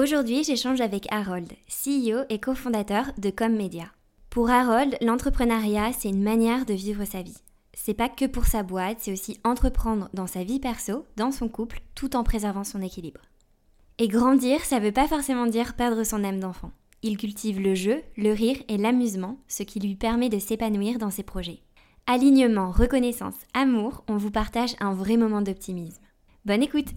Aujourd'hui, j'échange avec Harold, CEO et cofondateur de ComMedia. Pour Harold, l'entrepreneuriat, c'est une manière de vivre sa vie. C'est pas que pour sa boîte, c'est aussi entreprendre dans sa vie perso, dans son couple, tout en préservant son équilibre. Et grandir, ça veut pas forcément dire perdre son âme d'enfant. Il cultive le jeu, le rire et l'amusement, ce qui lui permet de s'épanouir dans ses projets. Alignement, reconnaissance, amour, on vous partage un vrai moment d'optimisme. Bonne écoute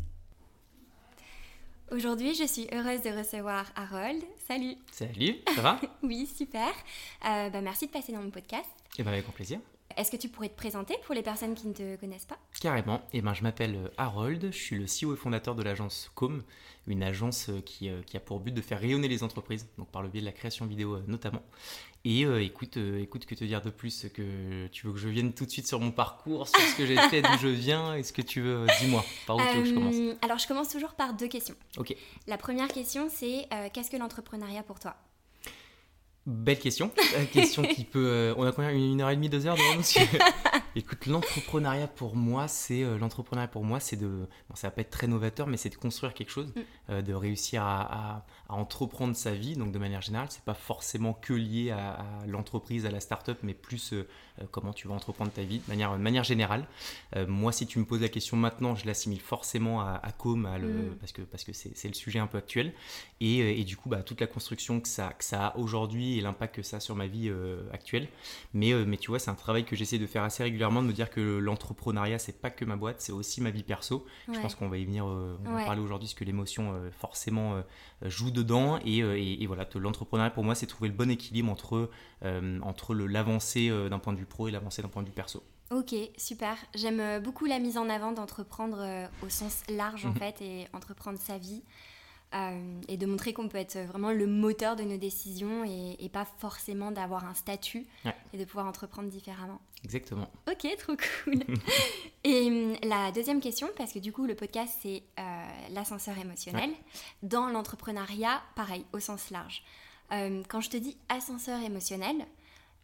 Aujourd'hui, je suis heureuse de recevoir Harold. Salut Salut, ça va Oui, super. Euh, bah, merci de passer dans mon podcast. Et eh ben avec grand plaisir. Est-ce que tu pourrais te présenter pour les personnes qui ne te connaissent pas? Carrément. Et eh ben, je m'appelle euh, Harold, je suis le CEO et fondateur de l'agence Com, une agence euh, qui, qui, a pour but de faire rayonner les entreprises, donc par le biais de la création vidéo notamment. Et euh, écoute, euh, écoute, que te dire de plus que tu veux que je vienne tout de suite sur mon parcours, sur ce que j'ai fait, d'où je viens Est-ce que tu veux, dis-moi, par où tu veux que je commence? Alors, je commence toujours par deux questions. Ok. La première question, c'est qu'est-ce que l'entrepreneuriat pour toi? Belle question. question qui peut. on a combien? Une heure et demie, deux heures devant nous Écoute, l'entrepreneuriat pour moi, c'est l'entrepreneuriat pour moi, c'est de. Bon, ça va pas être très novateur, mais c'est de construire quelque chose, mm. de réussir à, à entreprendre sa vie, donc de manière générale, c'est pas forcément que lié à, l'entreprise, à la start-up, mais plus euh, euh, comment tu vas entreprendre ta vie de manière, de manière générale. Euh, moi, si tu me poses la question maintenant, je l'assimile forcément à, Com, à le, mm. parce que parce que c'est le sujet un peu actuel, et, et du coup, bah, toute la construction que ça, que ça a aujourd'hui et l'impact que ça a sur ma vie actuelle. Mais, mais tu vois, c'est un travail que j'essaie de faire assez régulièrement, de me dire que l'entrepreneuriat, c'est pas que ma boîte, c'est aussi ma vie perso. Je pense qu'on va y venir, on va parler aujourd'hui, parce que l'émotion, forcément, joue de dedans. Euh, et, voilà, l'entrepreneuriat pour moi, c'est trouver le bon équilibre entre, euh, entre l'avancée euh, d'un point de vue pro et l'avancée d'un point de vue perso. Ok, super. J'aime beaucoup la mise en avant d'entreprendre au sens large en mhm. fait et entreprendre sa vie. Et de montrer qu'on peut être vraiment le moteur de nos décisions et, pas forcément d'avoir un statut et de pouvoir entreprendre différemment. Exactement. Ok, trop cool. et hum, la deuxième question, parce que du coup le podcast c'est l'ascenseur émotionnel. Dans l'entrepreneuriat, pareil, au sens large. Euh, quand je te dis ascenseur émotionnel,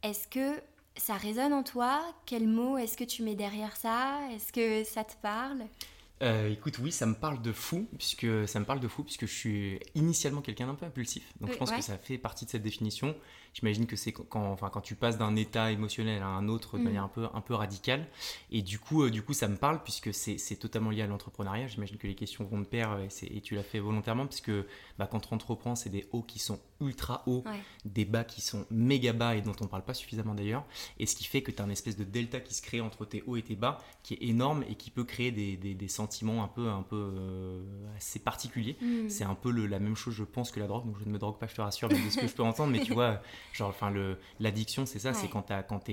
est-ce que ça résonne en toi? Quel mot est-ce que tu mets derrière ça? Est-ce que ça te parle? Euh, écoute, oui, ça me parle de fou, puisque ça me parle de fou, puisque je suis initialement quelqu'un d'un peu impulsif. Donc je pense que ça fait partie de cette définition. J'imagine que c'est quand, enfin, quand tu passes d'un état émotionnel à un autre de mm. manière un peu, un peu radicale. Et du coup, euh, du coup, ça me parle puisque c'est totalement lié à l'entrepreneuriat. J'imagine que les questions vont de pair et, et tu l'as fait volontairement puisque bah, quand tu entreprends, c'est des hauts qui sont ultra hauts, des bas qui sont méga bas et dont on parle pas suffisamment d'ailleurs. Et ce qui fait que tu as un espèce de delta qui se crée entre tes hauts et tes bas qui est énorme et qui peut créer des, des, sentiments un peu, un peu euh, assez particuliers. Mm. C'est un peu le, la même chose, je pense, que la drogue. Donc je ne me drogue pas, je te rassure, de ce que je peux entendre. Mais tu vois, Genre, enfin, l'addiction, c'est ça, c'est quand t'as quand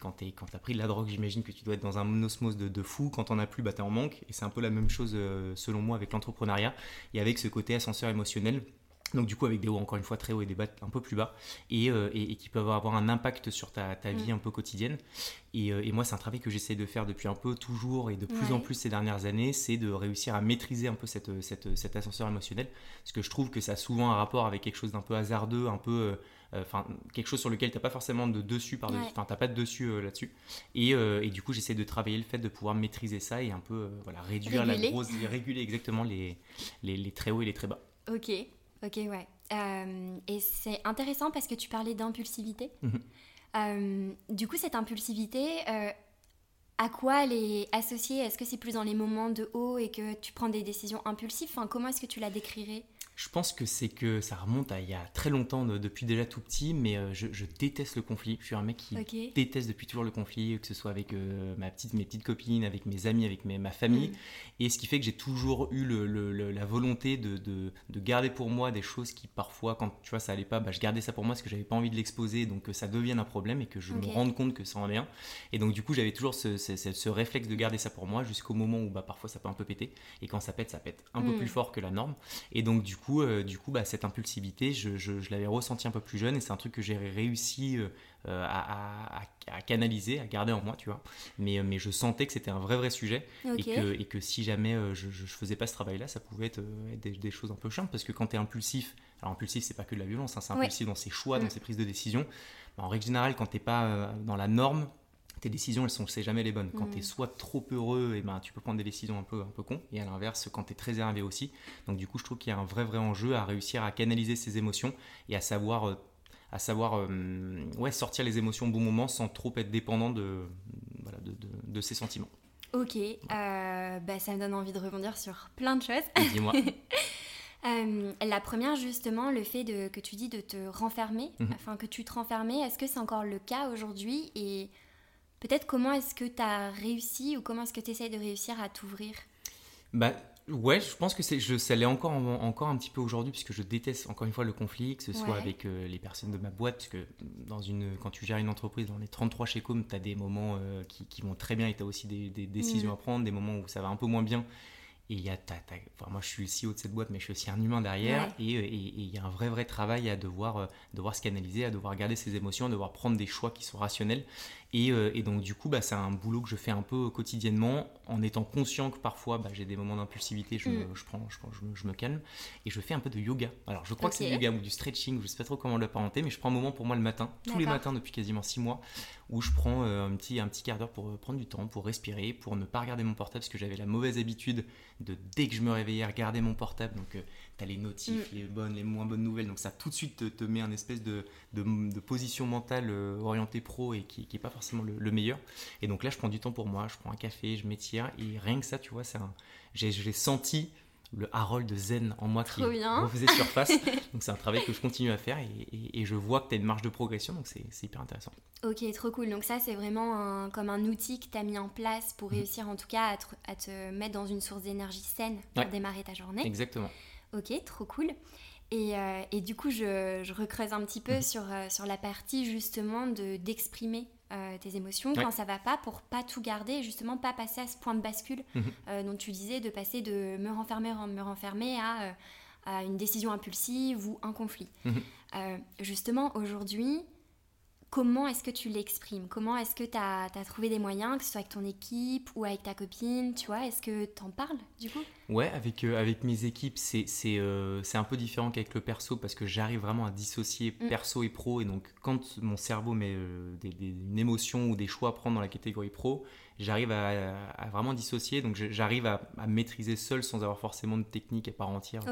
quand quand as pris de la drogue, j'imagine que tu dois être dans un osmose de, de fou. Quand t'en as plus, bah t'es en manque. Et c'est un peu la même chose, euh, selon moi, avec l'entrepreneuriat et avec ce côté ascenseur émotionnel. Donc du coup avec des hauts encore une fois très hauts et des bas un peu plus bas et, euh, et, qui peuvent avoir un impact sur ta, ta vie mm. un peu quotidienne. Et, euh, et moi c'est un travail que j'essaie de faire depuis un peu toujours et de plus en plus ces dernières années, c'est de réussir à maîtriser un peu cette, cette, cet ascenseur émotionnel. Parce que je trouve que ça a souvent un rapport avec quelque chose d'un peu hasardeux, un peu euh, enfin quelque chose sur lequel tu n'as pas forcément de dessus par enfin t'as pas de dessus euh, là-dessus. Et, euh, et, du coup j'essaie de travailler le fait de pouvoir maîtriser ça et un peu voilà réduire la grosse réguler exactement les, les, les, très hauts et les très bas. Ok ok ouais. Et c'est intéressant parce que tu parlais d'impulsivité. Mhm. du coup cette impulsivité à quoi elle est associée? Est-ce que c'est plus dans les moments de haut et que tu prends des décisions impulsives? Enfin, Comment est-ce que tu la décrirais? Je pense que c'est que ça remonte à il y a très longtemps, depuis déjà tout petit, mais euh, je, déteste le conflit. Je suis un mec qui déteste depuis toujours le conflit, que ce soit avec euh, ma petite, mes petites copines, avec mes amis, avec ma famille. Mm. Et ce qui fait que j'ai toujours eu la volonté de, de, garder pour moi des choses qui parfois, quand tu vois, ça allait pas, bah, je gardais ça pour moi parce que j'avais pas envie de l'exposer, donc que ça devienne un problème et que je me rende compte que ça en est un. Et donc du coup, j'avais toujours ce, ce, réflexe de garder ça pour moi jusqu'au moment où bah, parfois ça peut un peu péter. Et quand ça pète, ça pète un peu mm. plus fort que la norme. Et donc du coup, coup, du coup bah, cette impulsivité, je, je, l'avais ressenti un peu plus jeune et c'est un truc que j'ai réussi à, à, canaliser, à garder en moi, tu vois. Mais, mais je sentais que c'était un vrai, vrai sujet et, que, et que si jamais je ne faisais pas ce travail-là, ça pouvait être, des, des, choses un peu chiantes parce que quand tu es impulsif, alors impulsif, c'est pas que de la violence, hein, c'est impulsif dans ses choix, dans mm. ses prises de décision. en règle générale, quand t'es pas euh, dans la norme, tes décisions, elles sont c'est jamais les bonnes. Quand tu es soit trop heureux, et ben, tu peux prendre des décisions un peu, un peu con, et à l'inverse, quand tu es très énervé aussi. Donc du coup, je trouve qu'il y a un vrai, vrai enjeu à réussir à canaliser ses émotions et à savoir, euh, à savoir euh, ouais, sortir les émotions au bon moment sans trop être dépendant de, voilà, de, de, de ses sentiments. Ok, bah, ça me donne envie de rebondir sur plein de choses. Dis-moi. Euh, la première, justement, le fait de, que tu dis de te renfermer, mhm. enfin que tu te renfermais, est-ce que c'est encore le cas aujourd'hui Et peut-être comment est-ce que tu as réussi ou comment est-ce que tu essayes de réussir à t'ouvrir? Bah, Ouais, je pense que c'est, je, ça l'est encore, encore un petit peu aujourd'hui, puisque je déteste encore une fois le conflit, que ce soit avec euh, les personnes de ma boîte, parce que dans une, quand tu gères une entreprise, dans les 33 chez Com, tu as des moments euh, qui, qui, vont très bien et tu as aussi des, décisions mm. à prendre, des moments où ça va un peu moins bien. Et il y a, moi, je suis le CEO de cette boîte, mais je suis aussi un humain derrière. Et il y a un vrai, vrai travail à devoir, euh, devoir se canaliser, à devoir garder ses émotions, à devoir prendre des choix qui sont rationnels. Euh, et, donc, du coup, bah, c'est un boulot que je fais un peu quotidiennement en étant conscient que parfois bah, j'ai des moments d'impulsivité, je, mm. je, prends, je, je, me calme et je fais un peu de yoga. Alors, je crois que c'est du yoga ou du stretching, je ne sais pas trop comment l'apparenter, mais je prends un moment pour moi le matin, tous les matins depuis quasiment six mois, où je prends euh, un, petit, un petit quart d'heure pour euh, prendre du temps, pour respirer, pour ne pas regarder mon portable, parce que j'avais la mauvaise habitude de, dès que je me réveillais, regarder mon portable. Donc, tu as les notifs, mm. les bonnes, les moins bonnes nouvelles. Donc ça tout de suite te, met un espèce de, de, position mentale euh, orientée pro et qui n'est pas forcément le, meilleur. Et donc là, je prends du temps pour moi, je prends un café, je m'étire. Et rien que ça, tu vois, j'ai senti le Harold Zen en moi qui refaisait surface. donc c'est un travail que je continue à faire et, et, je vois que tu as une marge de progression, donc c'est hyper intéressant. Ok, trop cool. Donc ça, c'est vraiment comme un outil que tu as mis en place pour mhm. réussir en tout cas à te, à te, mettre dans une source d'énergie saine pour démarrer ta journée. Exactement. Ok, trop cool. Et, euh, et du coup, je, je, recreuse un petit peu mhm. sur, euh, sur la partie justement de, d'exprimer euh, tes émotions quand ça va pas pour pas tout garder justement pas passer à ce point de bascule mhm. dont tu disais de passer de me renfermer, me renfermer à, à une décision impulsive ou un conflit. Mhm. justement, aujourd'hui, comment est-ce que tu l'exprimes? Comment est-ce que tu as, trouvé des moyens, que ce soit avec ton équipe ou avec ta copine, tu vois? Est-ce que tu en parles du coup? Ouais, avec, euh, avec mes équipes, c'est euh, c'est un peu différent qu'avec le perso parce que j'arrive vraiment à dissocier mm. perso et pro. Et donc, quand mon cerveau met euh, des, une émotion ou des choix à prendre dans la catégorie pro, j'arrive à, vraiment dissocier, donc j'arrive à, maîtriser seul sans avoir forcément de technique à part entière.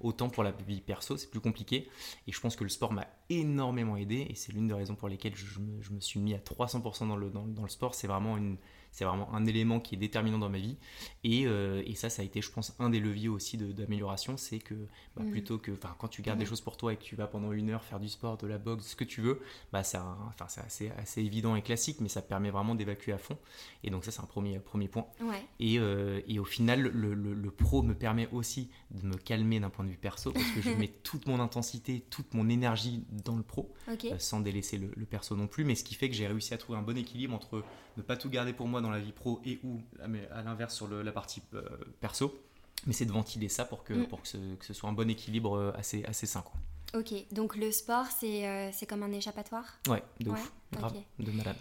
Autant pour la vie perso, c'est plus compliqué. Et je pense que le sport m'a énormément aidé, et c'est l'une des raisons pour lesquelles je, me, suis mis à 300% dans le, dans, dans le sport. C'est vraiment une, c'est vraiment un élément qui est déterminant dans ma vie. Et, euh, et ça, ça a été, je pense, un des leviers aussi d'amélioration. C'est que bah, mm. plutôt que, quand tu gardes des mm. choses pour toi et que tu vas pendant une heure faire du sport, de la boxe, ce que tu veux, bah, c'est assez, assez évident et classique, mais ça permet vraiment d'évacuer à fond. Et donc, ça, c'est un premier, premier point. Et, euh, et, au final, le, le, pro me permet aussi de me calmer d'un point de vue perso parce que je mets toute mon intensité, toute mon énergie dans le pro, euh, sans délaisser le, le perso non plus. Mais ce qui fait que j'ai réussi à trouver un bon équilibre entre ne pas tout garder pour moi dans la vie pro et ou à l'inverse sur la partie euh, perso. Mais c'est de ventiler ça pour que, mm. pour que ce, soit un bon équilibre assez, assez sain. Quoi. Ok, donc le sport, c'est comme un échappatoire? Ouais, de ouf, grave, de malade.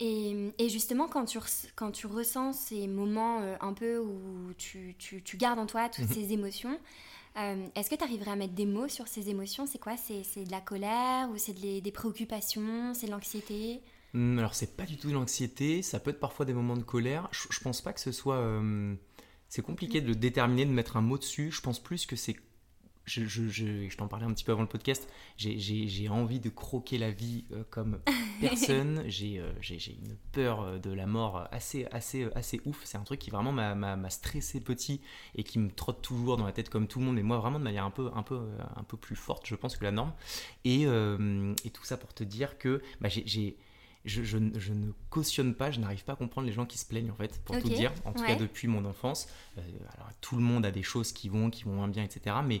Et, et, justement, quand tu, quand tu ressens ces moments un peu où tu, tu, tu, gardes en toi toutes mhm. ces émotions, est-ce que tu arriverais à mettre des mots sur ces émotions? C'est quoi? C'est de la colère ou c'est des préoccupations? C'est de l'anxiété? Hmm, alors c'est pas du tout de l'anxiété, ça peut être parfois des moments de colère. Je, je pense pas que ce soit... Euh, c'est compliqué de le déterminer, de mettre un mot dessus. Je pense plus que c'est... Je, je, je, t'en parlais un petit peu avant le podcast, j'ai envie de croquer la vie euh, comme personne, euh, j'ai une peur de la mort assez, assez, assez ouf, c'est un truc qui vraiment m'a stressé petit et qui me trotte toujours dans la tête comme tout le monde, mais moi vraiment de manière un peu, un peu, un peu plus forte je pense que la norme. Et, et tout ça pour te dire que bah, j'ai je, ne cautionne pas, je n'arrive pas à comprendre les gens qui se plaignent en fait, pour tout dire, en tout cas depuis mon enfance. Euh, alors tout le monde a des choses qui vont, qui vont moins bien, etc. Mais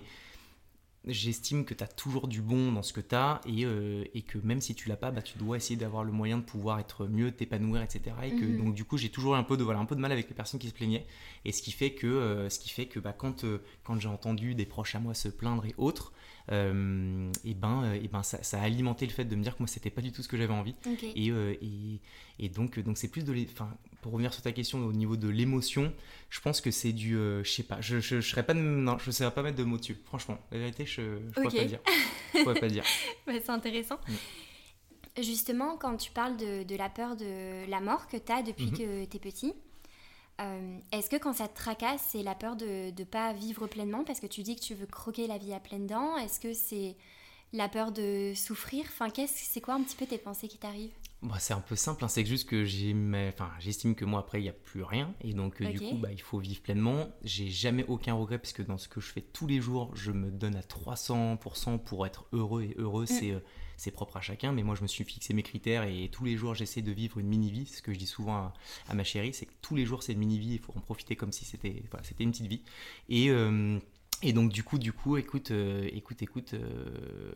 j'estime que tu as toujours du bon dans ce que tu as et, euh, et, que même si tu l'as pas, bah, tu dois essayer d'avoir le moyen de pouvoir être mieux, t'épanouir, etc. Et que, mhm. Donc du coup, j'ai toujours un peu, de, voilà, un peu de mal avec les personnes qui se plaignaient. Et ce qui fait que, euh, ce qui fait que bah, quand, euh, quand j'ai entendu des proches à moi se plaindre et autres, et ben, et ben ça, ça, a alimenté le fait de me dire que moi, c'était pas du tout ce que j'avais envie. Et, et, et, donc donc c'est plus de... Enfin, pour revenir sur ta question au niveau de l'émotion, je pense que c'est du, euh, je sais pas, je, je, serais pas, non, je saurais pas mettre de mots dessus. Franchement, la vérité, je, je pourrais pas dire. Je pourrais pas dire. c'est intéressant. Mm. Justement, quand tu parles de, de, la peur de la mort que tu as depuis mhm. que tu es petit, euh, est-ce que quand ça te tracasse, c'est la peur de ne pas vivre pleinement parce que tu dis que tu veux croquer la vie à pleines dents? Est-ce que c'est la peur de souffrir? Enfin, c'est quoi un petit peu tes pensées qui t'arrivent? Bah, c'est un peu simple, hein. c'est juste que j'estime que moi après il n'y a plus rien et donc euh, du coup bah, il faut vivre pleinement. J'ai jamais aucun regret parce que dans ce que je fais tous les jours, je me donne à 300% pour être heureux et heureux, mm. euh, c'est propre à chacun, mais moi je me suis fixé mes critères et tous les jours j'essaie de vivre une mini-vie. Ce que je dis souvent à, ma chérie, c'est que tous les jours c'est une mini-vie, il faut en profiter comme si c'était voilà, une petite vie. Et euh, et donc du coup, du coup, écoute, euh, écoute, écoute, euh,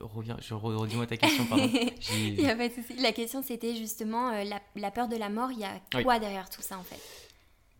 reviens, je redis-moi ta question, pardon. il a pas de souci. La question c'était justement euh, la, peur de la mort. Il y a quoi derrière tout ça en fait?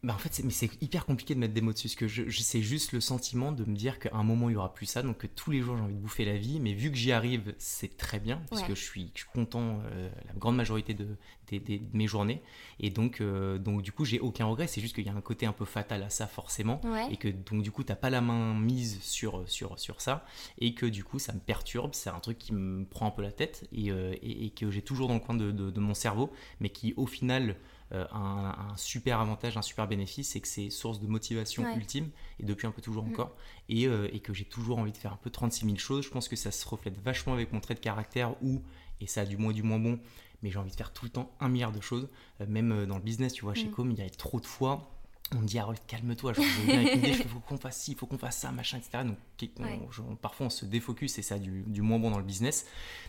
Bah en fait, c'est, mais c'est hyper compliqué de mettre des mots dessus, parce que je, c'est juste le sentiment de me dire qu'à un moment il y aura plus ça, donc que tous les jours j'ai envie de bouffer la vie, mais vu que j'y arrive, c'est très bien, parce que je suis, je suis content la grande majorité de, de, mes journées. Et donc, euh, donc du coup, j'ai aucun regret. C'est juste qu'il y a un côté un peu fatal à ça, forcément. Et que donc, du coup, tu n'as pas la main mise sur, sur, sur ça. Et que du coup, ça me perturbe. C'est un truc qui me prend un peu la tête et, euh, et, que j'ai toujours dans le coin de, de, mon cerveau. Mais qui, au final, euh, un, un, super avantage, un super bénéfice, c'est que c'est source de motivation ultime, et depuis un peu toujours mm. encore, et, et, que j'ai toujours envie de faire un peu 36 000 choses. Je pense que ça se reflète vachement avec mon trait de caractère où, et ça a du moins du moins bon, mais j'ai envie de faire tout le temps un milliard de choses. Euh, même euh, dans le business, tu vois, chez mm. Com, il y a trop de fois on me dit Harold calme-toi je viens avec une idée il faut qu'on fasse ci il faut qu'on fasse ça machin etc donc parfois on se défocus et ça a du, du, moins bon dans le business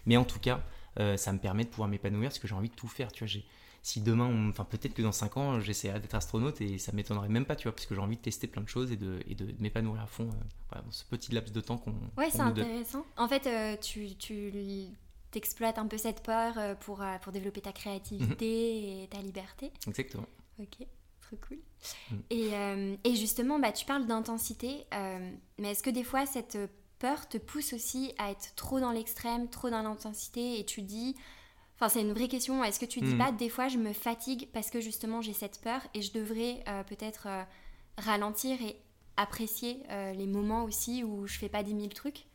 mais en tout cas euh, ça me permet de pouvoir m'épanouir parce que j'ai envie de tout faire tu vois si demain enfin peut-être que dans 5 ans j'essaierai d'être astronaute et ça m'étonnerait même pas tu vois parce que j'ai envie de tester plein de choses et de, et de, m'épanouir à fond dans ce petit laps de temps qu'on ouais c'est intéressant en fait tu, tu t'exploites un peu cette peur euh, pour, euh, pour développer ta créativité mhm. et ta liberté. Exactement. Ok, trop cool. Et, euh, et, justement, bah, tu parles d'intensité, mais est-ce que des fois cette peur te pousse aussi à être trop dans l'extrême, trop dans l'intensité et tu dis, enfin c'est une vraie question, est-ce que tu dis mhm. pas des fois je me fatigue parce que justement j'ai cette peur et je devrais peut-être ralentir et apprécier les moments aussi où je fais pas des mille trucs?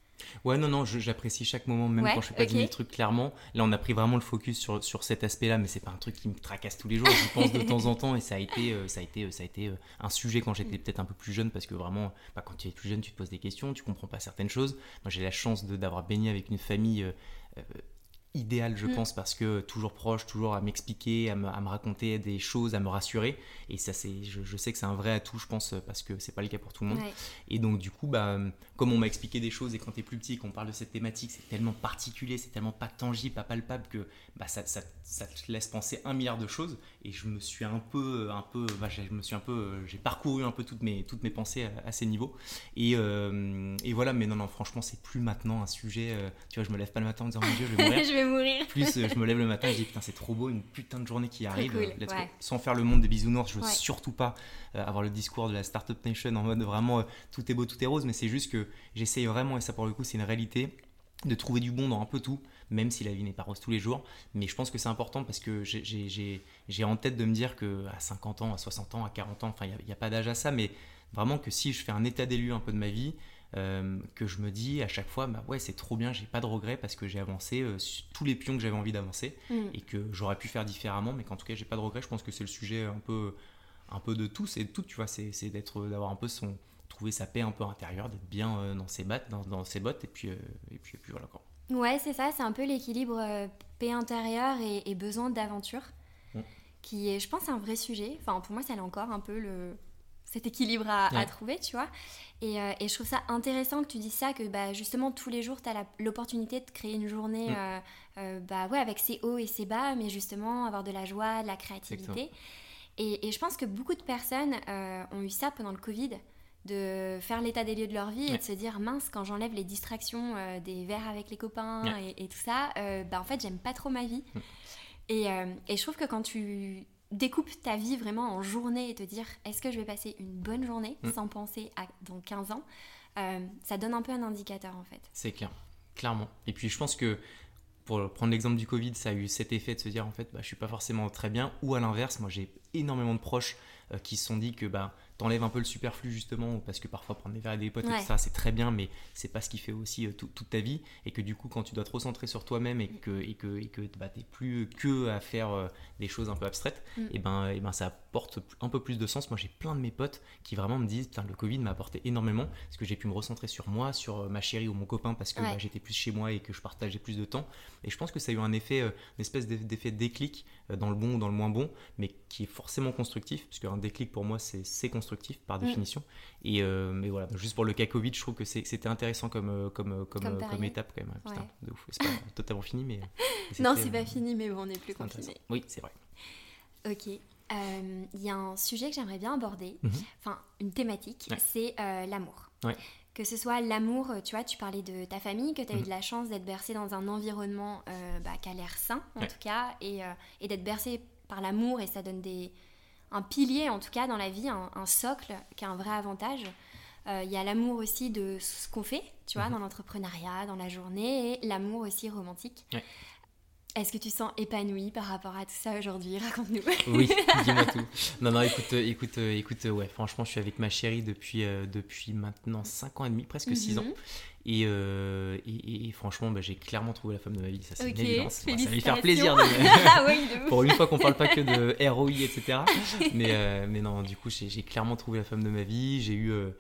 Ouais, non, non, j'apprécie chaque moment, même quand je fais pas okay. trucs clairement. Là, on a pris vraiment le focus sur, sur cet aspect-là, mais c'est pas un truc qui me tracasse tous les jours. J'y pense de temps en temps et ça a été, euh, ça a été, ça a été euh, un sujet quand j'étais peut-être un peu plus jeune parce que vraiment, bah, quand tu es plus jeune, tu te poses des questions, tu comprends pas certaines choses. Moi, j'ai la chance d'avoir baigné avec une famille euh, idéal, je mm. pense, parce que toujours proche, toujours à m'expliquer, à me, à me, raconter des choses, à me rassurer. Et ça, c'est, je, je, sais que c'est un vrai atout, je pense, parce que c'est pas le cas pour tout le monde. Et donc, du coup, bah, comme on m'a expliqué des choses et quand tu es plus petit, qu'on parle de cette thématique, c'est tellement particulier, c'est tellement pas tangible, pas palpable que bah, ça, ça, ça, te laisse penser un milliard de choses. Et je me suis un peu, un peu, bah, je me suis un peu, j'ai parcouru un peu toutes mes, toutes mes pensées à, ces niveaux. Et, euh, et, voilà, mais non, non, franchement, c'est plus maintenant un sujet. Euh, tu vois, je me lève pas le matin en disant, mon Dieu, je vais mourir. mourir. Plus euh, je me lève le matin et je dis putain c'est trop beau, une putain de journée qui arrive. Sans faire le monde des bisounours, je veux surtout pas avoir le discours de la Startup Nation en mode vraiment tout est beau, tout est rose, mais c'est juste que j'essaye vraiment, et ça pour le coup c'est une réalité, de trouver du bon dans un peu tout, même si la vie n'est pas rose tous les jours. Mais je pense que c'est important parce que j'ai en tête de me dire que à 50 ans, à 60 ans, à 40 ans, enfin il n'y a, a, pas d'âge à ça, mais vraiment que si je fais un état des lieux un peu de ma vie, euh, que je me dis à chaque fois, bah ouais, c'est trop bien, j'ai pas de regrets parce que j'ai avancé euh, tous les pions que j'avais envie d'avancer mm. et que j'aurais pu faire différemment, mais qu'en tout cas, j'ai pas de regrets. Je pense que c'est le sujet un peu, un peu de tout, c'est tout, tu vois, c'est d'être, d'avoir un peu son, trouver sa paix un peu intérieure, d'être bien euh, dans ses bottes, dans, ses bottes, et puis, et puis, et puis voilà quoi. Ouais, c'est ça, c'est un peu l'équilibre paix intérieure et, besoin d'aventure, mm. qui est, je pense, un vrai sujet. Enfin, pour moi, c'est encore un peu le cet équilibre à, trouver, tu vois. Euh, et, je trouve ça intéressant que tu dises ça, que bah, justement tous les jours, tu as l'opportunité de créer une journée mm. euh, euh, bah, ouais, avec ses hauts et ses bas, mais justement avoir de la joie, de la créativité. Et, je pense que beaucoup de personnes ont eu ça pendant le Covid, de faire l'état des lieux de leur vie et de se dire mince quand j'enlève les distractions euh, des verres avec les copains et, tout ça euh, bah en fait j'aime pas trop ma vie. Et, et, je trouve que quand tu découpes ta vie vraiment en journées et te dire est-ce que je vais passer une bonne journée mm. sans penser à dans 15 ans ça donne un peu un indicateur en fait. C'est clair. Clairement. Et puis je pense que pour prendre l'exemple du Covid, ça a eu cet effet de se dire en fait, bah, je suis pas forcément très bien. Ou à l'inverse, moi j'ai énormément de proches qui se sont dit que bah, t'enlèves un peu le superflu justement parce que parfois prendre des verres avec des potes ça c'est très bien mais c'est pas ce qui fait aussi euh, toute ta vie et que du coup quand tu dois te recentrer sur toi-même et que et que et que bah, t'es plus que à faire euh, des choses un peu abstraites mm. et ben et ben ça apporte un peu plus de sens moi j'ai plein de mes potes qui vraiment me disent le Covid m'a apporté énormément parce que j'ai pu me recentrer sur moi sur euh, ma chérie ou mon copain parce que bah, j'étais plus chez moi et que je partageais plus de temps et je pense que ça a eu un effet une espèce d'effet déclic dans le bon ou dans le moins bon mais qui est forcément constructif parce qu'un déclic pour moi c'est constructif par mm. définition. Et euh, mais voilà, juste pour le cas Covid, je trouve que c'était intéressant comme, euh, comme, euh, comme, comme, étape quand même. Putain, de ouf. C'est pas totalement fini, mais. non, c'est pas fini, mais bon, on n'est plus confiné. Oui, c'est vrai. Ok. Il y a un sujet que j'aimerais bien aborder, mhm. enfin une thématique, c'est l'amour. Que ce soit l'amour, tu vois, tu parlais de ta famille, que tu as eu mhm. de la chance d'être bercé dans un environnement bah, qui a l'air sain, en tout cas, et, et d'être bercé par l'amour, et ça donne des, un pilier en tout cas dans la vie, un, socle qui a un vrai avantage. Euh, il y a l'amour aussi de ce qu'on fait, tu vois, mhm. dans l'entrepreneuriat, dans la journée, et l'amour aussi romantique. Est-ce que tu sens épanoui par rapport à tout ça aujourd'hui? Raconte-nous. Oui, dis-moi tout. Non, non, écoute, euh, écoute, euh, écoute, ouais, franchement, je suis avec ma chérie depuis, depuis maintenant 5 ans et demi, presque 6 ans. Mhm. Euh, et, et, franchement, bah, j'ai clairement trouvé la femme de ma vie, ça c'est une évidence. ça va lui faire plaisir. Ah pour une fois qu'on parle pas que de ROI, etc. mais, euh, mais non, du coup, j'ai clairement trouvé la femme de ma vie. J'ai eu, euh,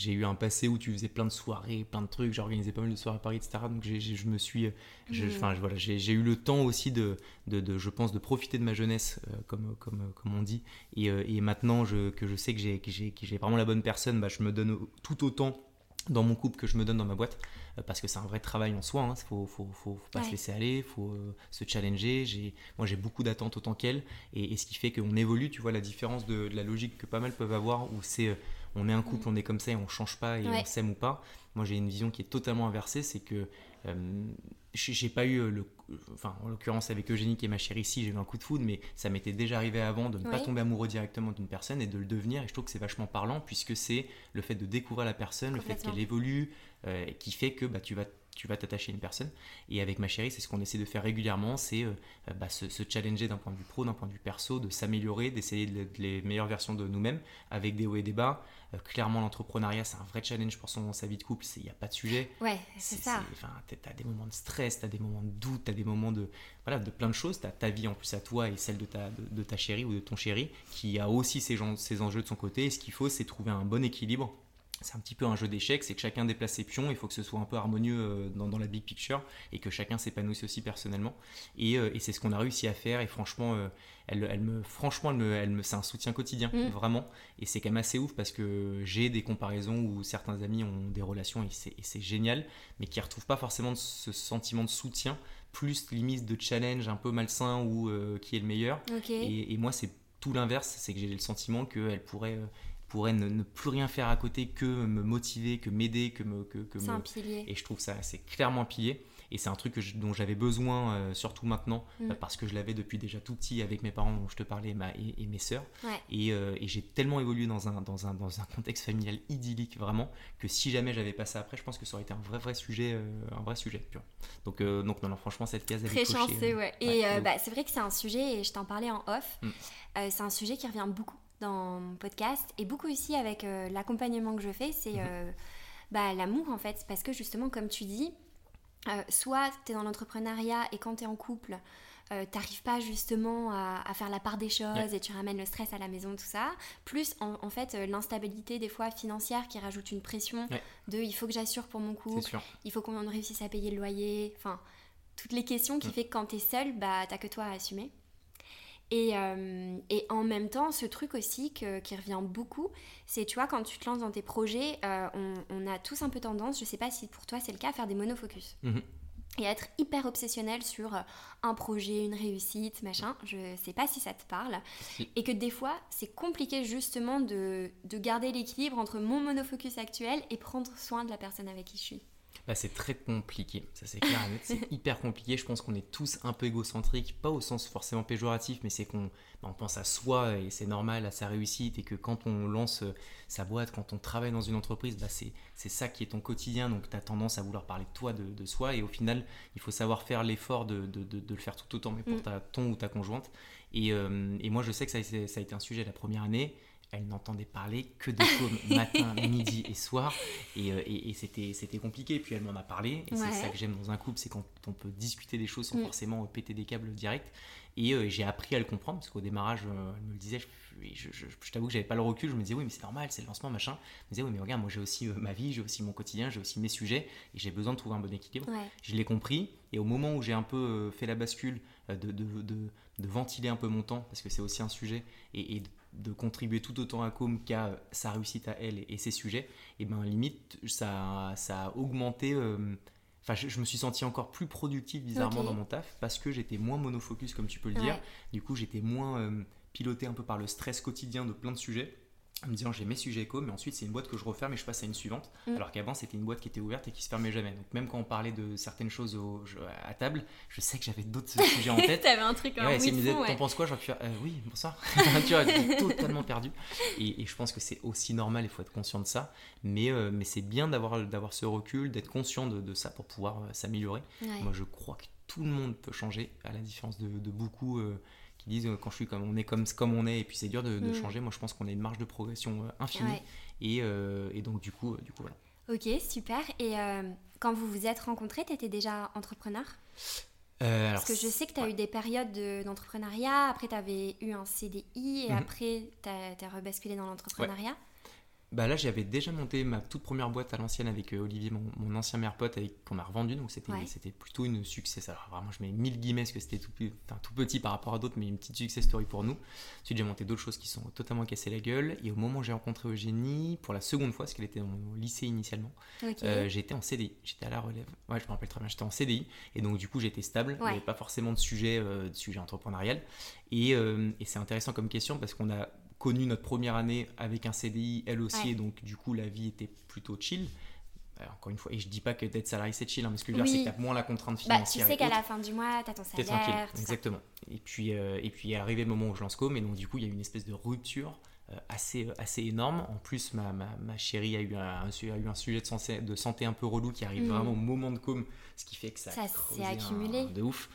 j'ai eu un passé où tu faisais plein de soirées, plein de trucs. J'ai organisé pas mal de soirées à Paris, etc. Donc je me suis, enfin voilà, j'ai eu le temps aussi de, de, de, je pense, de profiter de ma jeunesse, comme, comme, comme on dit. Et, et maintenant je, que je sais que j'ai vraiment la bonne personne, bah, je me donne tout autant dans mon couple que je me donne dans ma boîte euh, parce que c'est un vrai travail en soi il hein. faut, faut, faut, pas se laisser aller faut euh, se challenger j'ai moi j'ai beaucoup d'attentes autant qu'elle et, ce qui fait qu'on évolue tu vois la différence de, la logique que pas mal peuvent avoir où c'est euh, on est un couple on est comme ça et on change pas et on s'aime ou pas. Moi j'ai une vision qui est totalement inversée c'est que j'ai pas eu le enfin en l'occurrence avec Eugénie qui est ma chérie ici j'ai eu un coup de foudre mais ça m'était déjà arrivé avant de ne pas tomber amoureux directement d'une personne et de le devenir. Et je trouve que c'est vachement parlant puisque c'est le fait de découvrir la personne le fait qu'elle évolue euh, qui fait que bah, tu vas tu vas t'attacher à une personne. Et avec ma chérie, c'est ce qu'on essaie de faire régulièrement, c'est euh, bah, se, challenger d'un point de vue pro, d'un point de vue perso, de s'améliorer, d'essayer les meilleures versions de nous-mêmes, avec des hauts et des bas. Euh, clairement, l'entrepreneuriat, c'est un vrai challenge pour son, sa vie de couple, il n'y a pas de sujet. Ouais, c'est ça. Tu as des moments de stress, tu as des moments de doute, tu as des moments de, voilà, de plein de choses. Tu as ta vie en plus à toi et celle de ta, de, ta chérie ou de ton chéri, qui a aussi ses, ses enjeux de son côté. Et ce qu'il faut, c'est trouver un bon équilibre c'est un petit peu un jeu d'échecs, c'est que chacun déplace ses pions, il faut que ce soit un peu harmonieux euh, dans, la big picture et que chacun s'épanouisse aussi personnellement. Et, euh, c'est ce qu'on a réussi à faire et franchement, euh, elle, elle, me, franchement, elle me, c'est un soutien quotidien, mm. vraiment. Et c'est quand même assez ouf parce que j'ai des comparaisons où certains amis ont des relations et c'est génial, mais qui ne retrouvent pas forcément ce sentiment de soutien, plus limite de challenge un peu malsain ou qui est le meilleur. Et, et, moi, c'est tout l'inverse, c'est que j'ai le sentiment qu'elle pourrait pourrait ne, plus rien faire à côté que me motiver, que m'aider, que me. Que, que c'est un pilier. Et je trouve ça, c'est clairement un pilier. Et c'est un truc que dont j'avais besoin, euh, surtout maintenant, mm. parce que je l'avais depuis déjà tout petit avec mes parents dont je te parlais ma, et, mes sœurs. Et, euh, et j'ai tellement évolué dans un, dans, un, dans un contexte familial idyllique, vraiment, que si jamais j'avais passé après, je pense que ça aurait été un vrai, vrai sujet. Euh, un vrai sujet donc, donc, non, non, franchement, cette case, elle Très chanceux, ouais. Et bah, c'est vrai que c'est un sujet, et je t'en parlais en off, mm. c'est un sujet qui revient beaucoup dans mon podcast et beaucoup aussi avec euh, l'accompagnement que je fais, c'est mhm. euh, bah, l'amour en fait. Parce que justement, comme tu dis, euh, soit tu es dans l'entrepreneuriat et quand tu es en couple, t'arrives pas justement à, faire la part des choses et tu ramènes le stress à la maison, tout ça. Plus en, fait l'instabilité des fois financière qui rajoute une pression de il faut que j'assure pour mon couple, il faut qu'on réussisse à payer le loyer, enfin toutes les questions qui mm. fait que quand tu es seul, bah t'as que toi à assumer. Et, euh, et, en même temps, ce truc aussi qui revient beaucoup, c'est, tu vois, quand tu te lances dans tes projets, euh, on, a tous un peu tendance, je sais pas si pour toi c'est le cas, à faire des monofocus. Mhm. et être hyper obsessionnel sur euh, un projet, une réussite, machin. Je sais pas si ça te parle. Et que des fois, c'est compliqué justement de, de garder l'équilibre entre mon monofocus actuel et prendre soin de la personne avec qui je suis. Bah, c'est très compliqué, ça c'est clair, c'est hyper compliqué. Je pense qu'on est tous un peu égocentriques, pas au sens forcément péjoratif, mais c'est qu'on bah, on pense à soi et c'est normal, à sa réussite, et que quand on lance euh, sa boîte, quand on travaille dans une entreprise, bah, c'est ça qui est ton quotidien, donc tu as tendance à vouloir parler de toi, de, de, soi, et au final, il faut savoir faire l'effort de, de, de, le faire tout autant, mais pour mm. ta, ton ou ta conjointe. Et, euh, et moi je sais que ça ça a été un sujet la première année elle n'entendait parler que de com matin, midi et soir. Et, euh, et, c'était, compliqué. Puis elle m'en a parlé. Et c'est ça que j'aime dans un couple, c'est quand on peut discuter des choses sans mm. forcément péter des câbles direct. Et euh, j'ai appris à le comprendre, parce qu'au démarrage, euh, elle me le disait, je, je, t'avoue que j'avais pas le recul, je me disais, oui, mais c'est normal, c'est le lancement, machin. Je me disais, oui, mais regarde, moi j'ai aussi ma vie, j'ai aussi mon quotidien, j'ai aussi mes sujets, et j'ai besoin de trouver un bon équilibre. Je l'ai compris, et au moment où j'ai un peu fait la bascule, de, de, de, de, ventiler un peu mon temps, parce que c'est aussi un sujet, et, et de contribuer tout autant à Com qu'à sa réussite à elle et, ses sujets, et ben limite ça, ça a augmenté. Euh, enfin, je, me suis senti encore plus productif bizarrement dans mon taf parce que j'étais moins monofocus comme tu peux le dire. Du coup, j'étais moins euh, piloté un peu par le stress quotidien de plein de sujets en me disant j'ai mes sujets éco, mais ensuite c'est une boîte que je referme et je passe à une suivante. Mm. Alors qu'avant c'était une boîte qui était ouverte et qui se fermait jamais. Donc même quand on parlait de certaines choses à table, je sais que j'avais d'autres sujets en tête. T'avais un truc en ouais, oui, me t'en penses quoi? J'aurais pu faire euh, oui, bonsoir. tu vois, totalement perdu. Et, je pense que c'est aussi normal, il faut être conscient de ça. Mais, euh, mais c'est bien d'avoir, d'avoir ce recul, d'être conscient de, ça pour pouvoir euh, s'améliorer. Moi je crois que tout le monde peut changer, à la différence de, beaucoup qui disent euh, quand je suis comme on est comme, comme on est et puis c'est dur de, mm. changer. Moi, je pense qu'on a une marge de progression euh, infinie et, euh, et, donc du coup, du coup voilà. Ok, super. Et quand vous vous êtes rencontrés, tu étais déjà entrepreneur? Parce que je sais que tu as eu des périodes d'entrepreneuriat, après tu avais eu un CDI et mhm. après tu as, rebasculé dans l'entrepreneuriat bah là j'avais déjà monté ma toute première boîte à l'ancienne avec euh, Olivier mon, mon, ancien meilleur pote qu'on a revendu donc c'était c'était plutôt une succès alors vraiment je mets mille guillemets parce que c'était tout, tout, petit par rapport à d'autres mais une petite success story pour nous. Ensuite j'ai monté d'autres choses qui sont totalement cassées la gueule. Et au moment où j'ai rencontré Eugénie pour la seconde fois parce qu'elle était au lycée initialement euh, j'étais en CDI j'étais à la relève. Ouais je me rappelle très bien j'étais en CDI et donc du coup j'étais stable. Il n'y avait pas forcément de sujet euh, de sujet entrepreneurial. Et, et c'est intéressant comme question parce qu'on a connu notre première année avec un CDI, elle aussi, et donc du coup la vie était plutôt chill. Euh, encore une fois, et je dis pas que d'être salarié c'est chill, hein, mais ce que je veux dire, c'est que tu moins la contrainte financière. Bah, tu sais qu'à la fin du mois, tu as ton salaire. tranquille, exactement. Et puis, euh, et puis est arrivé le moment où je lance Com, et donc du coup, il y a une espèce de rupture assez, assez énorme. En plus, ma, ma, ma chérie a eu, un, a eu un sujet de santé, de santé un peu relou qui arrive mm. vraiment au moment de com, ce qui fait que ça, ça s'est accumulé. de ouf.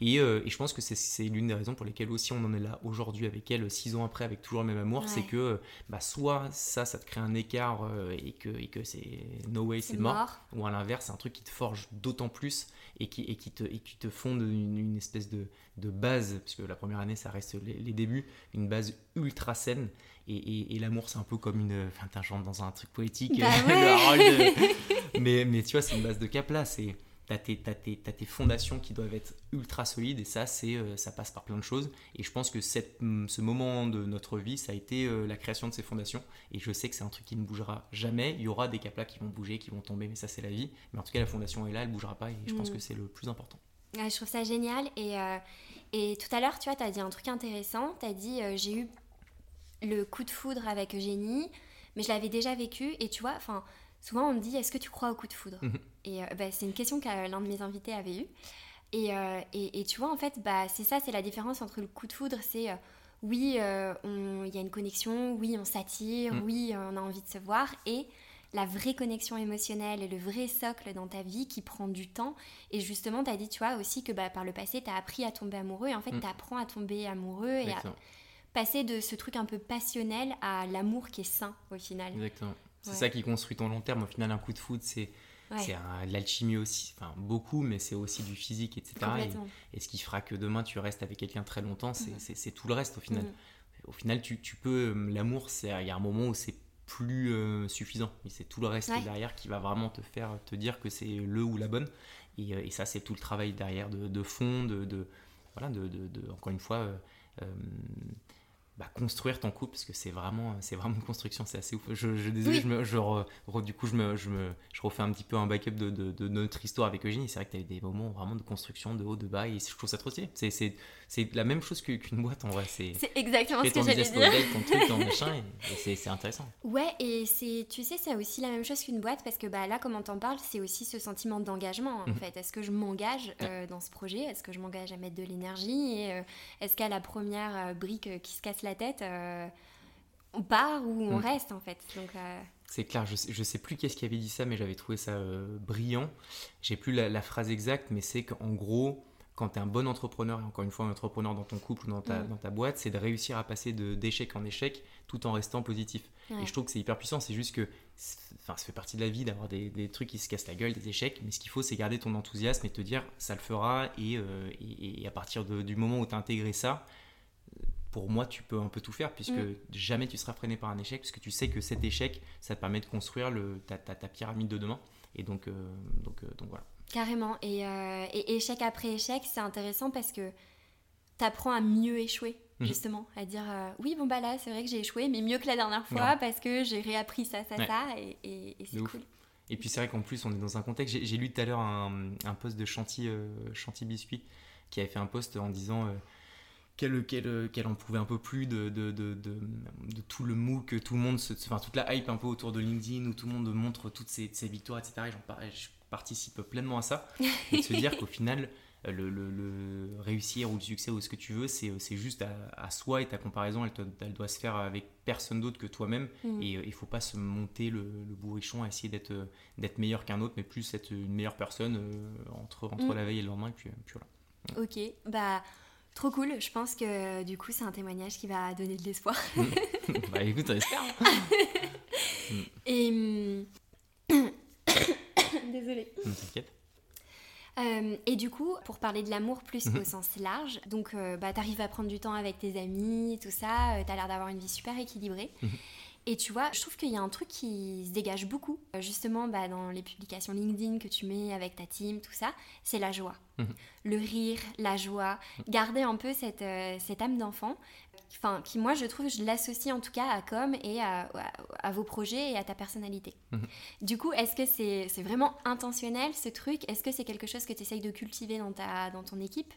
Et, euh, et, je pense que c'est l'une des raisons pour lesquelles aussi on en est là aujourd'hui avec elle, six ans après, avec toujours le même amour. C'est que bah, soit ça, ça te crée un écart euh, et que, et que c'est no way, c'est mort. Ou à l'inverse, c'est un truc qui te forge d'autant plus et qui, et qui, te, et qui te fonde une, une espèce de, de, base, parce que la première année, ça reste les, les débuts, une base ultra saine et, l'amour, c'est un peu comme une. Enfin, t'es dans un truc poétique. Bah mais, mais tu vois, c'est une base de cap là. C'est. T'as tes, as tes, tes, fondations qui doivent être ultra solides et ça, c'est euh, ça passe par plein de choses. Et je pense que cette, ce moment de notre vie, ça a été euh, la création de ces fondations. Et je sais que c'est un truc qui ne bougera jamais. Il y aura des caplas qui vont bouger, qui vont tomber, mais ça, c'est la vie. Mais en tout cas, la fondation est là, elle bougera pas et je pense mm. que c'est le plus important. je trouve ça génial. Et, euh, et tout à l'heure, tu vois, tu as dit un truc intéressant. Tu as dit j'ai eu le coup de foudre avec Eugénie, mais je l'avais déjà vécu. Et tu vois, enfin, souvent on me dit est-ce que tu crois au coup de foudre mhm. Et euh, bah, c'est une question que l'un de mes invités avait eue. Euh, et, et, tu vois, en fait, bah, c'est ça, c'est la différence entre le coup de foudre, c'est euh, oui, il y a une connexion, oui, on s'attire, mhm. oui, on a envie de se voir, et la vraie connexion émotionnelle et le vrai socle dans ta vie qui prend du temps. Et justement, tu as dit, tu vois, aussi que bah, par le passé, tu as appris à tomber amoureux, et en fait, mhm. tu apprends à tomber amoureux et à passer de ce truc un peu passionnel à l'amour qui est sain au final. Exactement. C'est ça qui construit ton long terme. Au final, un coup de foot, c'est c'est de l'alchimie aussi, enfin beaucoup, mais c'est aussi du physique, etc. Et, ce qui fera que demain tu restes avec quelqu'un très longtemps, c'est mhm. tout le reste au final. Mhm. Au final, tu, tu peux, euh, l'amour, il y a un moment où c'est plus euh, suffisant, mais c'est tout le reste derrière qui va vraiment te faire te dire que c'est le ou la bonne. Et, euh, et ça, c'est tout le travail derrière de, de fond, de, de voilà, de, de, encore une fois bah, construire ton couple parce que c'est vraiment c'est vraiment une construction c'est assez ouf. Je, je désolé je me, je du coup je me, je me je refais un petit peu un backup de, de, de notre histoire avec Eugénie. C'est vrai que tu as eu des moments vraiment de construction de haut de bas et je trouve ça trop stylé. C'est c'est la même chose qu'une boîte en vrai c'est exactement ce que j'allais dire ton truc ton machin et, c'est intéressant ouais et c'est tu sais c'est aussi la même chose qu'une boîte parce que bah là comme on t'en parle c'est aussi ce sentiment d'engagement en mhm. fait est-ce que je m'engage euh, dans ce projet? Est-ce que je m'engage à mettre de l'énergie? Et euh, est-ce qu'à la première euh, brique qui se casse la tête, euh, on part ou on mm. reste en fait? Donc, euh, C'est clair, je sais, sais plus qui est-ce qui avait dit ça, mais j'avais trouvé ça brillant. J'ai plus la, phrase exacte, mais c'est qu'en gros, quand tu es un bon entrepreneur, et encore une fois un entrepreneur dans ton couple ou dans ta, mm. dans ta boîte, c'est de réussir à passer d'échec en échec tout en restant positif. Et je trouve que c'est hyper puissant, c'est juste que enfin, ça fait partie de la vie d'avoir des, des, trucs qui se cassent la gueule, des échecs, mais ce qu'il faut c'est garder ton enthousiasme et te dire ça le fera et, et, à partir du moment où tu as intégré ça, pour moi, tu peux un peu tout faire puisque mm. jamais tu seras freiné par un échec puisque tu sais que cet échec, ça te permet de construire le, ta, ta, pyramide de demain. Et donc, euh, donc, euh, donc voilà. Carrément. Et, euh, et, échec après échec, c'est intéressant parce que tu apprends à mieux échouer, mm. justement. À dire oui, bon, bah là, c'est vrai que j'ai échoué, mais mieux que la dernière fois parce que j'ai réappris ça, ça, ça. Et, c'est cool. Et puis c'est vrai qu'en plus, on est dans un contexte. J'ai lu tout à l'heure un, un post de Chanty, Chanty Biscuit qui avait fait un post en disant qu'elle en pouvait un peu plus de, de, de, de, tout le mou que tout le monde, se, enfin toute la hype un peu autour de LinkedIn où tout le monde montre toutes ses, victoires, etc. Et je participe pleinement à ça. Et de se dire qu'au final, le, le, réussir ou le succès ou ce que tu veux, c'est juste à, soi et ta comparaison, elle, elle, doit se faire avec personne d'autre que toi-même. Mm. Et euh, il ne faut pas se monter le, bourrichon à essayer d'être meilleur qu'un autre, mais plus être une meilleure personne euh, entre, entre mm. la veille et le lendemain. Et puis, puis voilà. Ok, bah Trop cool, je pense que du coup c'est un témoignage qui va donner de l'espoir. bah écoute, on espère. Et... Désolée. T'inquiète. Euh, et du coup, pour parler de l'amour plus mhm. au sens large, donc euh, bah, t'arrives à prendre du temps avec tes amis, tout ça, euh, t'as l'air d'avoir une vie super équilibrée. Mhm. Et tu vois, je trouve qu'il y a un truc qui se dégage beaucoup, euh, justement bah, dans les publications LinkedIn que tu mets avec ta team, tout ça, c'est la joie. Mhm. Le rire, la joie, garder un peu cette, euh, cette âme d'enfant, enfin, qui moi je trouve, je l'associe en tout cas à Com et à, à, vos projets et à ta personnalité. Mhm. Du coup, est-ce que c'est vraiment intentionnel ce truc? Est-ce que c'est quelque chose que tu essayes de cultiver dans, ta, dans ton équipe?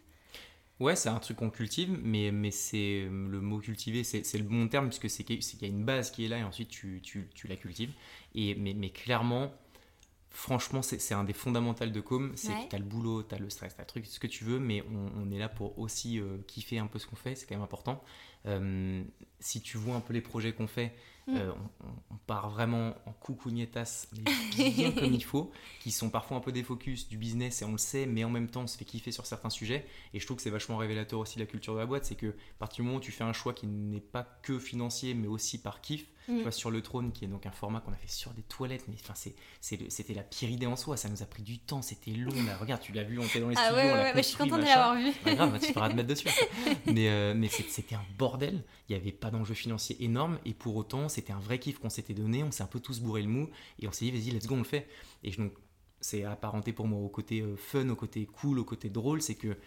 Ouais, c'est un truc qu'on cultive, mais, mais c'est le mot cultiver, c'est le bon terme, puisque c'est qu'il y a une base qui est là et ensuite tu, tu, tu la cultives. Et, mais, mais clairement, franchement, c'est un des fondamentaux de Com, c'est que tu as le boulot, tu as le stress, tu as le truc, ce que tu veux, mais on, on est là pour aussi euh, kiffer un peu ce qu'on fait, c'est quand même important. Euh, si tu vois un peu les projets qu'on fait, mm. euh, on, part vraiment en coucougnetas, bien comme il faut, qui sont parfois un peu des focus du business et on le sait, mais en même temps on se fait kiffer sur certains sujets. Et je trouve que c'est vachement révélateur aussi de la culture de la boîte, c'est que à partir du moment où tu fais un choix qui n'est pas que financier, mais aussi par kiff, tu mm. vois, sur le trône, qui est donc un format qu'on a fait sur des toilettes, mais enfin c'était la pire idée en soi, ça nous a pris du temps, c'était long. Là. Regarde, tu l'as vu, on était dans les ah studios. Ouais, ouais, je suis contente de l'avoir vu. grave, tu feras te mettre dessus. mais euh, mais c'était un bordel, il n'y avait pas d'enjeu financier énorme, et pour autant, c'était un vrai kiff qu'on s'était donné, on s'est un peu tous bourré le mou, et on s'est dit, vas-y, let's go, on le fait. Et donc, c'est apparenté pour moi au côté euh, fun, au côté cool, au côté drôle, c'est que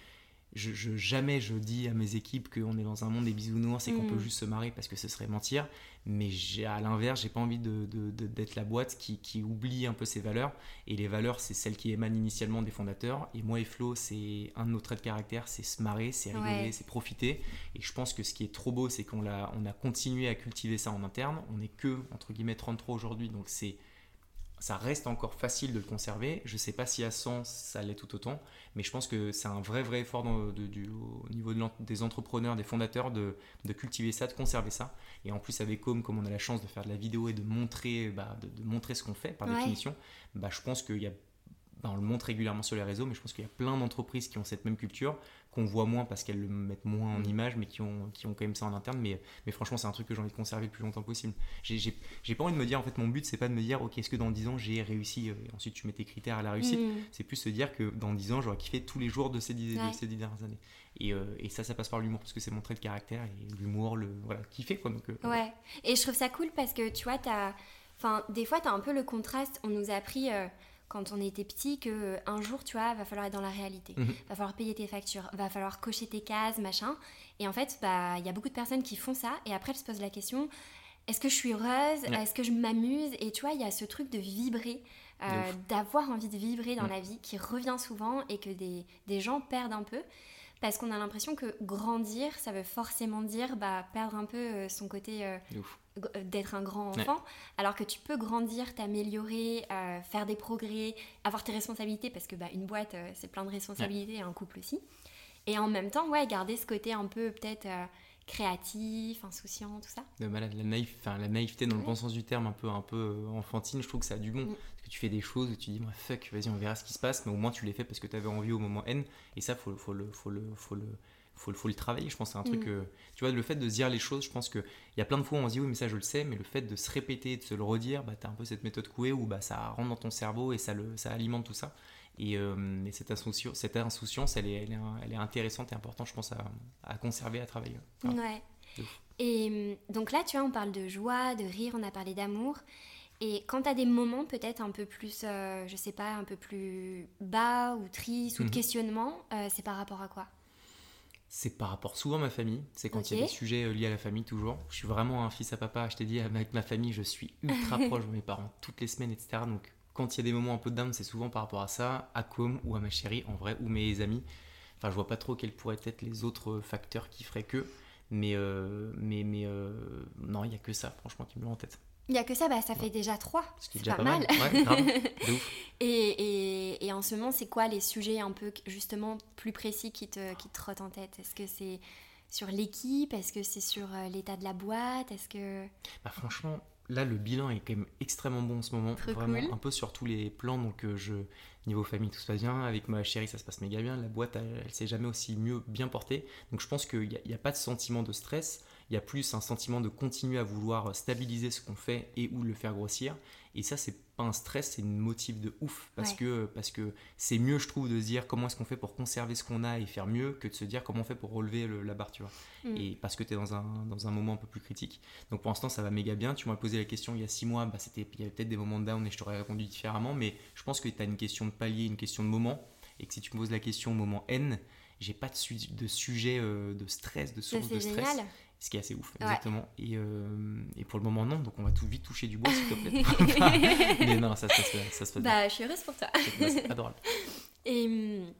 je, jamais je dis à mes équipes qu'on est dans un monde des bisounours et qu'on peut mm. juste se marrer parce que ce serait mentir. Mais à l'inverse, j'ai pas envie d'être de, la boîte qui, qui, oublie un peu ses valeurs. Et les valeurs, c'est celles qui émanent initialement des fondateurs. Et moi et Flo, c'est un de nos traits de caractère, c'est se marrer, c'est rigoler, c'est profiter. Et je pense que ce qui est trop beau, c'est qu'on a, on a continué à cultiver ça en interne. On n'est que, entre guillemets, 33 aujourd'hui. Donc c'est ça reste encore facile de le conserver. Je ne sais pas si à 100 ça l'est tout autant, mais je pense que c'est un vrai vrai effort du, au niveau des entrepreneurs, des fondateurs de, cultiver ça, de conserver ça. Et en plus avec Home, comme on a la chance de faire de la vidéo et de montrer, bah, de, montrer ce qu'on fait par définition, bah, je pense qu'il y a bah, on le montre régulièrement sur les réseaux, mais je pense qu'il y a plein d'entreprises qui ont cette même culture, qu'on voit moins parce qu'elles le mettent moins en mm. image, mais qui ont, qui ont quand même ça en interne. Mais, mais franchement, c'est un truc que j'ai envie de conserver le plus longtemps possible. J'ai pas envie de me dire, en fait, mon but, c'est pas de me dire, ok, est-ce que dans 10 ans j'ai réussi euh, Et ensuite, tu mets tes critères à la réussite. Mm. C'est plus se dire que dans 10 ans, j'aurais kiffé tous les jours de ces 10, ces dernières années. Et, euh, et, ça, ça passe par l'humour, parce que c'est mon trait de caractère, et l'humour, le, voilà, kiffer, quoi. Donc, euh, ouais, et je trouve ça cool parce que, tu vois, as... Enfin, des fois, tu as un peu le contraste. On nous a appris quand on était petit que un jour, tu vois, va falloir être dans la réalité. Mhm. Va falloir payer tes factures, va falloir cocher tes cases, machin. Et en fait, bah, il y a beaucoup de personnes qui font ça et après elles se posent la question est-ce que je suis heureuse? Ouais. Est-ce que je m'amuse? Et tu vois, il y a ce truc de vibrer, euh, d'avoir envie de vibrer dans Mm. la vie qui revient souvent et que des, des gens perdent un peu. Parce qu'on a l'impression que grandir, ça veut forcément dire bah, perdre un peu euh, son côté euh, Euh, d'être un grand Ouais. enfant, alors que tu peux grandir, t'améliorer, euh, faire des progrès, avoir tes responsabilités, parce que bah, une boîte, euh, c'est plein de responsabilités, et un couple aussi. Et en même temps, ouais, garder ce côté un peu peut-être euh, créatif, insouciant, tout ça. de malade, la, naïf, la naïveté dans le bon sens du terme, un peu, un peu enfantine, je trouve que ça a du bon. Mm. Parce que tu fais des choses où tu dis, fuck, vas-y, on verra ce qui se passe, mais au moins tu les fais parce que tu avais envie au moment N. Et ça, faut, faut, le, faut, le, faut, le, faut, le- faut le travailler. Je pense c'est un truc. Mm. euh, tu vois, le fait de se dire les choses, je pense qu'il y a plein de fois où on se dit, oui, mais ça, je le sais, mais le fait de se répéter, de se le redire, bah, tu as un peu cette méthode couée où bah, ça rentre dans ton cerveau et ça, le, ça alimente tout ça. Et, euh, et cette, insouciance, cette insouciance, elle est, elle, est, elle est intéressante et importante, je pense, à, à conserver, à travailler. Ouais. Et hum, donc là, tu vois, on parle de joie, de rire, on a parlé d'amour. Et quand tu as des moments peut-être un peu plus, euh, je sais pas, un peu plus bas ou tristes ou de Mhm. questionnement, euh, c'est par rapport à quoi? C'est par rapport souvent à ma famille. C'est quand il y a des sujets euh, liés à la famille, toujours. Je suis vraiment un fils à papa. Je t'ai dit, avec ma famille, je suis ultra proche de mes parents toutes les semaines, etc. Donc, quand il y a des moments un peu down, c'est souvent par rapport à ça, à Com ou à ma chérie, en vrai, ou mes amis. Enfin, je vois pas trop quels pourraient être les autres facteurs qui feraient que. Mais, euh, mais, mais euh, non, il y a que ça, franchement, qui me vient en tête. Il y a que ça, bah, ça fait déjà trois. Ce qui est C'est déjà pas, pas, mal. mal. Ouais, grave. De ouf. Et, et, et en ce moment, c'est quoi les sujets un peu justement plus précis qui te, qui te trottent en tête? Est-ce que c'est sur l'équipe? Est-ce que c'est sur euh, l'état de la boîte? Est-ce que... Bah, franchement, là, le bilan est quand même extrêmement bon en ce moment. Trop Vraiment, cool. un peu sur tous les plans. Donc, euh, je, niveau famille, tout se passe bien. Avec ma chérie, ça se passe méga bien. La boîte, elle, elle s'est jamais aussi mieux bien portée. Donc, je pense qu'il n'y a pas de sentiment de stress. Il y a plus un sentiment de continuer à vouloir stabiliser ce qu'on fait et ou le faire grossir. Et ça, c'est pas un stress, c'est une motive de ouf. Parce Ouais. que parce que c'est mieux, je trouve, de se dire comment est-ce qu'on fait pour conserver ce qu'on a et faire mieux que de se dire comment on fait pour relever le- la barre, tu vois Mm. et parce que tu es dans un, dans un moment un peu plus critique. Donc pour l'instant, ça va méga bien. Tu m'as posé la question il y a six mois, bah, c'était, il y avait peut-être des moments de down et je t'aurais répondu différemment, mais je pense que tu as une question de palier, une question de moment, et que si tu me poses la question au moment N, j'ai pas de, su- de sujet euh, de stress, de source de stress. génial. Ce qui est assez ouf, Ouais. exactement. Et, euh, et pour le moment, non. Donc on va tout vite toucher du bois, s'il te plaît. mais non, ça se ça se passe bien. Bah, je suis heureuse pour toi. C'est- adorable. Et hum,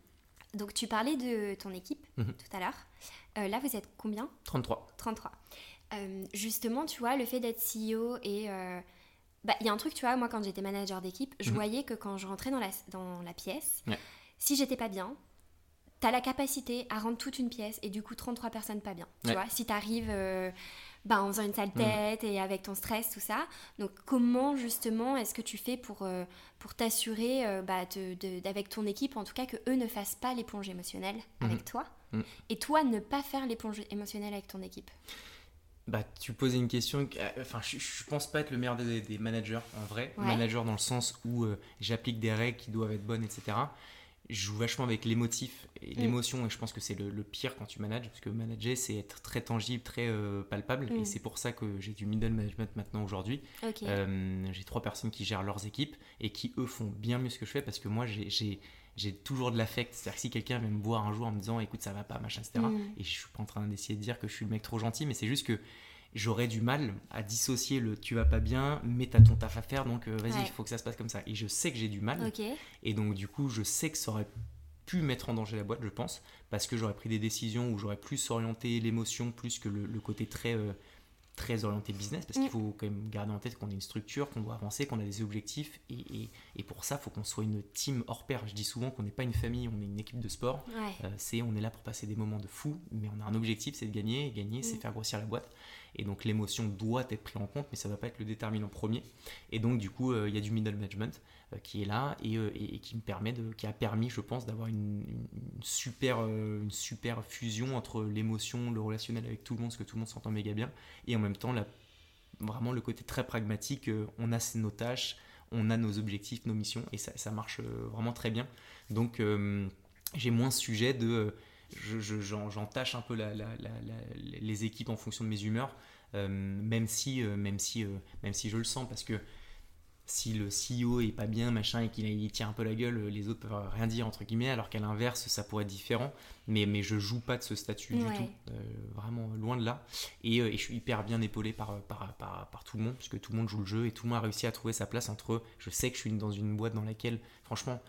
donc, tu parlais de ton équipe Mhm. tout à l'heure. Euh, là, vous êtes combien? 33. 33. Euh, justement, tu vois, le fait d'être CEO et... euh, bah, il y a un truc, tu vois, moi, quand j'étais manager d'équipe, je Mhm. voyais que quand je rentrais dans la, dans la pièce, Ouais. si j'étais pas bien, t'as la capacité à rendre toute une pièce et du coup 33 personnes pas bien. Tu Ouais. vois, si t'arrives euh, bah, en faisant une sale tête et avec ton stress, tout ça. Donc, comment justement est-ce que tu fais pour, euh, pour t'assurer, euh, bah, de- de- d'avec ton équipe, en tout cas, que eux ne fassent pas l'éponge émotionnelle Mhm. avec toi Mhm. et toi ne pas faire l'éponge émotionnelle avec ton équipe? Bah, tu posais une question. que- euh, Enfin, je, je pense pas être le meilleur des, des managers en vrai. Ouais. Manager dans le sens où euh, j'applique des règles qui doivent être bonnes, etc. Je joue vachement avec l'émotif et Mm. l'émotion, et je pense que c'est le, le pire quand tu manages, parce que manager, c'est être très tangible, très euh, palpable, Mm. et c'est pour ça que j'ai du middle management maintenant aujourd'hui. Euh, j'ai trois personnes qui gèrent leurs équipes et qui eux font bien mieux ce que je fais parce que moi j'ai- j'ai j'ai toujours de l'affect. C'est-à-dire que si quelqu'un vient me voir un jour en me disant écoute ça va pas, machin, etc. Mm. Et je suis pas en train d'essayer de dire que je suis le mec trop gentil, mais c'est juste que j'aurais du mal à dissocier le tu vas pas bien, mais t'as ton taf à faire donc euh, vas-y, il Ouais. faut que ça se passe comme ça. Et je sais que j'ai du mal. Et donc, du coup, je sais que ça aurait pu mettre en danger la boîte, je pense, parce que j'aurais pris des décisions où j'aurais plus orienté l'émotion plus que le, le côté très, euh, très orienté business, parce Mm. qu'il faut quand même garder en tête qu'on est une structure, qu'on doit avancer, qu'on a des objectifs, et, et- et pour ça, il faut qu'on soit une team hors pair. Je dis souvent qu'on n'est pas une famille, on est une équipe de sport. Ouais. Euh, c'est on est là pour passer des moments de fou, mais on a un objectif, c'est de gagner. Et gagner, c'est Mm. faire grossir la boîte. Et donc l'émotion doit être prise en compte, mais ça ne va pas être le déterminant premier. Et donc du coup, euh, il y a du middle management euh, qui est là et, euh, qui me permet qui a permis, je pense, d'avoir une, super, une super fusion entre l'émotion, le relationnel avec tout le monde, parce que tout le monde s'entend méga bien, et en même temps vraiment le côté très pragmatique. on a nos tâches, on a nos objectifs, nos missions, et ça, marche vraiment très bien. Donc j'ai moins sujet de euh, je- je- j'en j'en tâche un peu la- la- la- la- les équipes en fonction de mes humeurs, euh, même si, euh, même si, euh, même si je le sens, parce que si le CEO est pas bien, machin, et qu'il tient un peu la gueule, les autres peuvent rien dire, entre guillemets, alors qu'à l'inverse, ça pourrait être différent. Mais, mais je joue pas de ce statut du tout, vraiment loin de là. Et, et, je suis hyper bien épaulé par par, par, par, tout le monde, puisque tout le monde joue le jeu et tout le monde a réussi à trouver sa place entre. Je sais que je suis dans une boîte dans laquelle, franchement,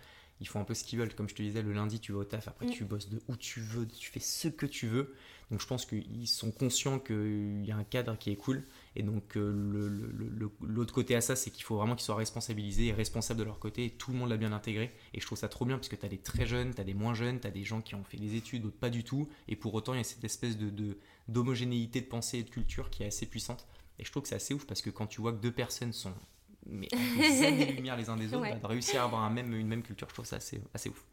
ils font un peu ce qu'ils veulent. Comme je te disais, le lundi, tu vas au taf, après, mm. tu bosses de où tu veux, tu fais ce que tu veux. Donc, je pense qu'ils sont conscients qu'il y a un cadre qui est cool. Et donc, euh, l'autre côté à ça, c'est qu'il faut vraiment qu'ils soient responsabilisés et responsables de leur côté. Et tout le monde l'a bien intégré. Et je trouve ça trop bien parce que tu as des très jeunes, tu as des moins jeunes, tu as des gens qui ont fait des études, d'autres pas du tout. Et pour autant, il y a cette espèce de d'homogénéité de, pensée et de culture qui est assez puissante. Et je trouve que c'est assez ouf parce que quand tu vois que deux personnes sont mais des années-lumière les uns des autres, bah, de réussir à avoir un même, une même culture, je trouve ça assez, assez ouf.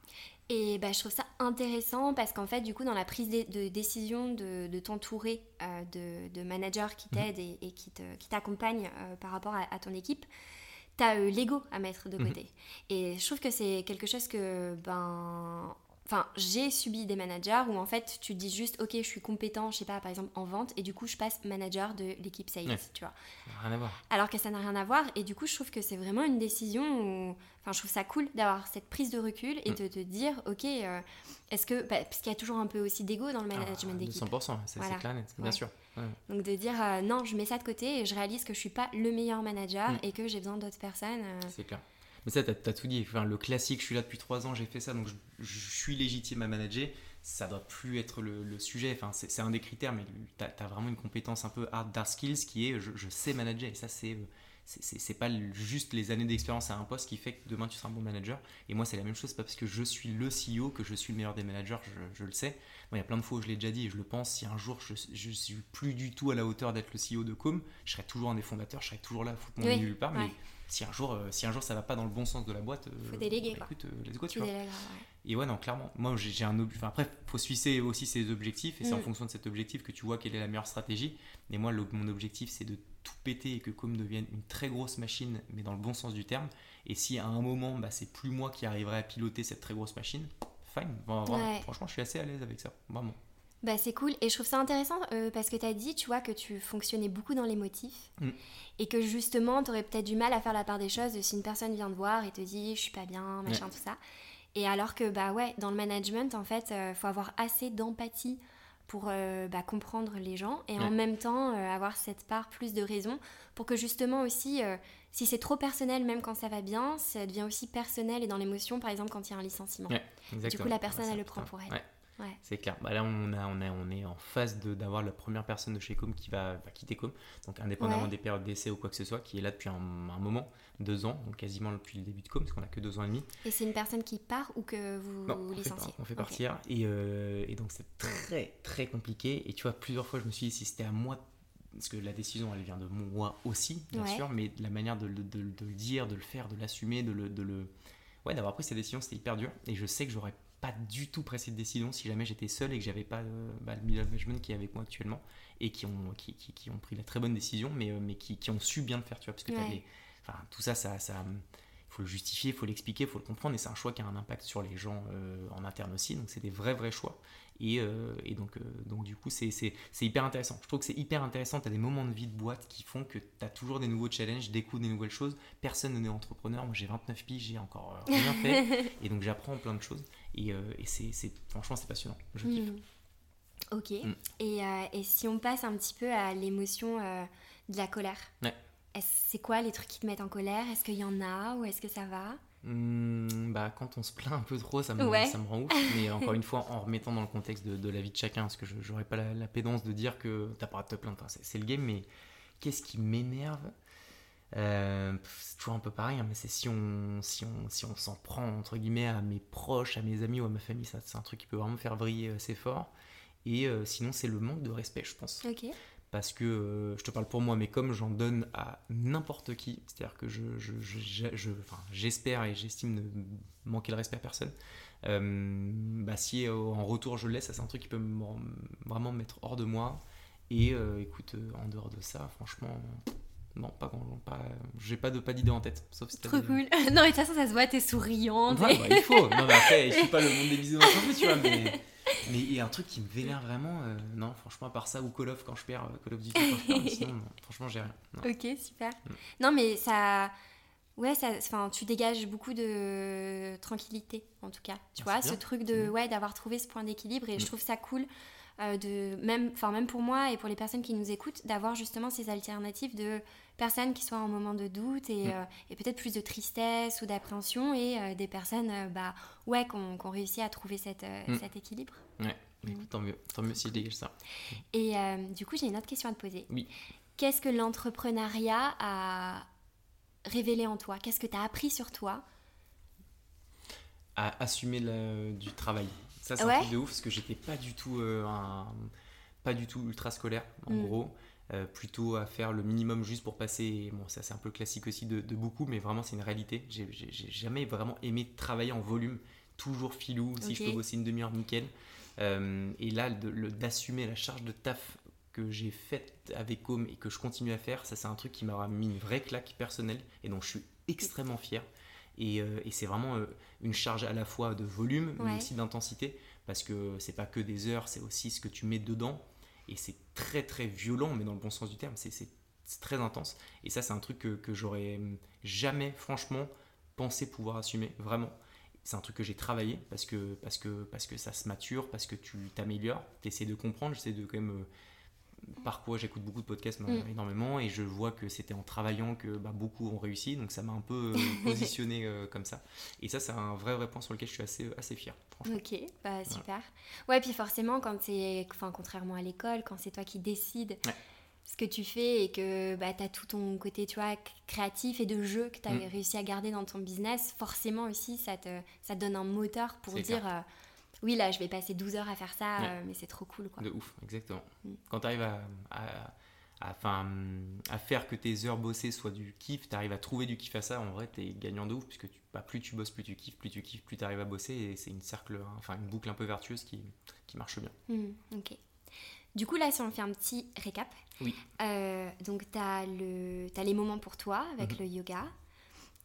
Et bah, je trouve ça intéressant parce qu'en fait, du coup, dans la prise de, décision de, de t'entourer euh, de, de, managers qui mhm. t'aident et, et, qui t'accompagnent euh, par rapport à, ton équipe, tu as euh, l'ego à mettre de mhm. côté. Et je trouve que c'est quelque chose que, ben, Enfin, j'ai subi des managers où en fait tu dis juste ok je suis compétent, je sais pas par exemple en vente et du coup je passe manager de l'équipe sales, tu vois. Rien à voir. Alors que ça n'a rien à voir et du coup je trouve que c'est vraiment une décision où, enfin je trouve ça cool d'avoir cette prise de recul et mm. de te dire ok euh, est-ce que bah, parce qu'il y a toujours un peu aussi d'ego dans le ah, management d'équipe. 100%, c'est clair, bien sûr. Donc de dire euh, non je mets ça de côté et je réalise que je suis pas le meilleur manager mm. et que j'ai besoin d'autres personnes. Euh, c'est clair. Mais ça, tu as, tout dit. Le classique, je suis là depuis trois ans, j'ai fait ça, donc je, suis légitime à manager. Ça doit plus être le, sujet. Enfin, c'est un des critères, mais tu as, vraiment une compétence un peu hard, dark skills qui est je, sais manager. Et ça, c'est c'est pas juste les années d'expérience à un poste qui fait que demain tu seras un bon manager. Et moi, c'est la même chose, pas parce que je suis le CEO que je suis le meilleur des managers, je, le sais. Moi, il y a plein de fois où je l'ai déjà dit et je le pense. Si un jour je, je suis plus du tout à la hauteur d'être le CEO de Com, je serai toujours un des fondateurs, je serai toujours là foutre mon oui, nulle part. Mais si un jour, euh, si un jour ça va pas dans le bon sens de la boîte, euh, faut déléguer. Bah, écoute, euh, let's go, tu, vois. Et ouais, non, clairement. Moi, j'ai un enfin, après, faut suivre aussi ses objectifs et c'est en mm. fonction de cet objectif que tu vois quelle est la meilleure stratégie. Mais moi, mon objectif, c'est de tout péter et que Com devienne une très grosse machine, mais dans le bon sens du terme. Et si à un moment, bah, c'est plus moi qui arriverai à piloter cette très grosse machine, fine. Franchement, je suis assez à l'aise avec ça, vraiment. Bah, c'est cool. Et je trouve ça intéressant euh, parce que tu as dit, tu vois, que tu fonctionnais beaucoup dans les motifs. Mm. Et que justement, tu aurais peut-être du mal à faire la part des choses si une personne vient te voir et te dit, je suis pas bien, machin, tout ça. Et alors que, bah ouais, dans le management, en fait, il euh, faut avoir assez d'empathie pour euh, bah, comprendre les gens et en même temps avoir cette part plus de raison pour que justement aussi, si c'est trop personnel, même quand ça va bien, ça devient aussi personnel et dans l'émotion, par exemple, quand il y a un licenciement. du coup, la personne, elle le prend pour elle. C'est clair. Bah là, on, a, on, a, on est en phase d'avoir la première personne de chez Com qui va, quitter Com, donc indépendamment des périodes d'essai ou quoi que ce soit, qui est là depuis un, moment, deux ans, donc quasiment depuis le début de Com, parce qu'on a que deux ans et demi. Et c'est une personne qui part ou que vous, licenciez On fait partir. Et, euh, et, donc c'est très très compliqué. Et tu vois, plusieurs fois, je me suis dit, si c'était à moi parce que la décision elle vient de moi aussi bien sûr mais la manière de, de, de, le dire de le faire de l'assumer de le, de le ouais d'avoir pris cette décision c'était hyper dur et je sais que j'aurais pas du tout pris cette décision si jamais j'étais seul et que j'avais pas euh, bah, le middle management qui est avec moi actuellement et qui ont, qui, qui, ont pris la très bonne décision mais, euh, mais qui, qui, ont su bien le faire tu vois parce que enfin, tout ça ça, ça faut le justifier, il faut l'expliquer, il faut le comprendre, et c'est un choix qui a un impact sur les gens euh, en interne aussi, donc c'est des vrais vrais choix. Et, et donc, donc du coup, c'est hyper intéressant. Je trouve que c'est hyper intéressant, tu as des moments de vie de boîte qui font que tu as toujours des nouveaux challenges, découvres des nouvelles choses. Personne n'est entrepreneur, moi j'ai 29 piges, j'ai encore rien fait, et donc j'apprends plein de choses. Et, euh, et c'est, franchement, c'est passionnant. Je kiffe. Hmm. Ok. Hmm. Et, euh, et, si on passe un petit peu à l'émotion euh, de la colère, ouais. c'est quoi les trucs qui te mettent en colère? Est-ce qu'il y en a ou est-ce que ça va? Hmm, bah, quand on se plaint un peu trop, ça me, ça me rend ouf. Mais encore une fois, en remettant dans le contexte de, de la vie de chacun, parce que je n'aurais pas la, pédance de dire que t'as pas à te plaindre. c'est, le game, mais qu'est-ce qui m'énerve? Euh, c'est toujours un peu pareil, hein, mais c'est si on si on si on s'en prend entre guillemets à mes proches, à mes amis ou à ma famille, ça c'est un truc qui peut vraiment faire vriller assez fort. Et euh, sinon c'est le manque de respect, je pense. Parce que euh, je te parle pour moi, mais comme j'en donne à n'importe qui, c'est-à-dire que je, je, je, j'espère et j'estime ne manquer le respect à personne. bah si en retour je le laisse, ça c'est un truc qui peut vraiment me mettre hors de moi. Et écoute, en dehors de ça, franchement, non, pas quand pas, j'ai pas de pas d'idée en tête, sauf si Trop cool. non, mais de toute façon, ça se voit, t'es souriante. Ouais, bah, il faut. Non, mais après, je suis pas le monde des bisous plus, tu vois, mais mais il y a un truc qui me vénère vraiment. Euh, non, franchement, à part ça ou Call of quand je perds, euh, Call of Duty quand je perds, sinon, franchement, j'ai rien. Ok, super. Mm. Non, mais ça ouais, ça, enfin, tu dégages beaucoup de tranquillité, en tout cas. Tu Ah, vois, ce truc de, ouais, d'avoir trouvé ce point d'équilibre. Et je Mm. trouve ça cool, euh, de, même, même pour moi et pour les personnes qui nous écoutent, d'avoir justement ces alternatives de personnes qui sont en moment de doute et, Mm. euh, et peut-être plus de tristesse ou d'appréhension et euh, des personnes, euh, bah, ouais, qui ont, réussi à trouver cette, Mm. cet équilibre. Ouais, écoute, tant mieux. Tant mieux si je dégage ça. Et du coup, j'ai une autre question à te poser. Oui. Qu'est-ce que l'entrepreneuriat a révélé en toi? Qu'est-ce que tu as appris sur toi? À assumer le- du travail. Ça, c'est Ouais. un truc de ouf parce que j'étais pas du tout euh, un- pas du tout ultra scolaire en Mm. gros. Euh, plutôt à faire le minimum juste pour passer. Bon, ça c'est un peu classique aussi de, de beaucoup, mais vraiment c'est une réalité. J'ai jamais vraiment aimé travailler en volume, toujours filou. Si je peux bosser une demi-heure, nickel. Euh, et là, d'assumer la charge de taf que j'ai faite avec Home et que je continue à faire, ça c'est un truc qui m'a mis une vraie claque personnelle et dont je suis extrêmement fier. Et, euh, et c'est vraiment euh, une charge à la fois de volume, mais Ouais. aussi d'intensité, parce que c'est pas que des heures, c'est aussi ce que tu mets dedans. Et c'est très très violent, mais dans le bon sens du terme, c'est- très intense. Et ça, c'est un truc que, j'aurais jamais, franchement, pensé pouvoir assumer, vraiment. C'est un truc que j'ai travaillé parce que, parce, que, parce que ça se mature, parce que tu t'améliores, tu essaies de comprendre, j'essaie de quand même. Euh, par quoi j'écoute beaucoup de podcasts Mm. euh, énormément et je vois que c'était en travaillant que bah, beaucoup ont réussi donc ça m'a un peu euh, positionné euh, comme ça et ça c'est un vrai vrai point sur lequel je suis assez, assez fier franchement Ok, bah super. Ouais, puis forcément, quand c'est, enfin, contrairement à l'école, quand c'est toi qui décides Ouais. ce que tu fais et que bah, tu as tout ton côté, tu vois, créatif et de jeu que tu as Mm. réussi à garder dans ton business, forcément aussi, ça te, ça te donne un moteur pour dire, euh, oui, là, je vais passer 12 heures à faire ça, Ouais. euh, mais c'est trop cool, quoi. De ouf, exactement. Mm. Quand tu arrives à, à, à, enfin, à faire que tes heures bossées soient du kiff, tu arrives à trouver du kiff à ça, en vrai, tu es gagnant de ouf, puisque tu, bah, plus tu bosses, plus tu kiffes, plus tu kiffes, plus tu arrives à bosser, et c'est une, cercle, enfin, une boucle un peu vertueuse qui, qui marche bien. Hmm, ok. Du coup, là, si on fait un petit récap. Oui. Euh, donc, tu as, les moments pour toi avec Mhm. le yoga.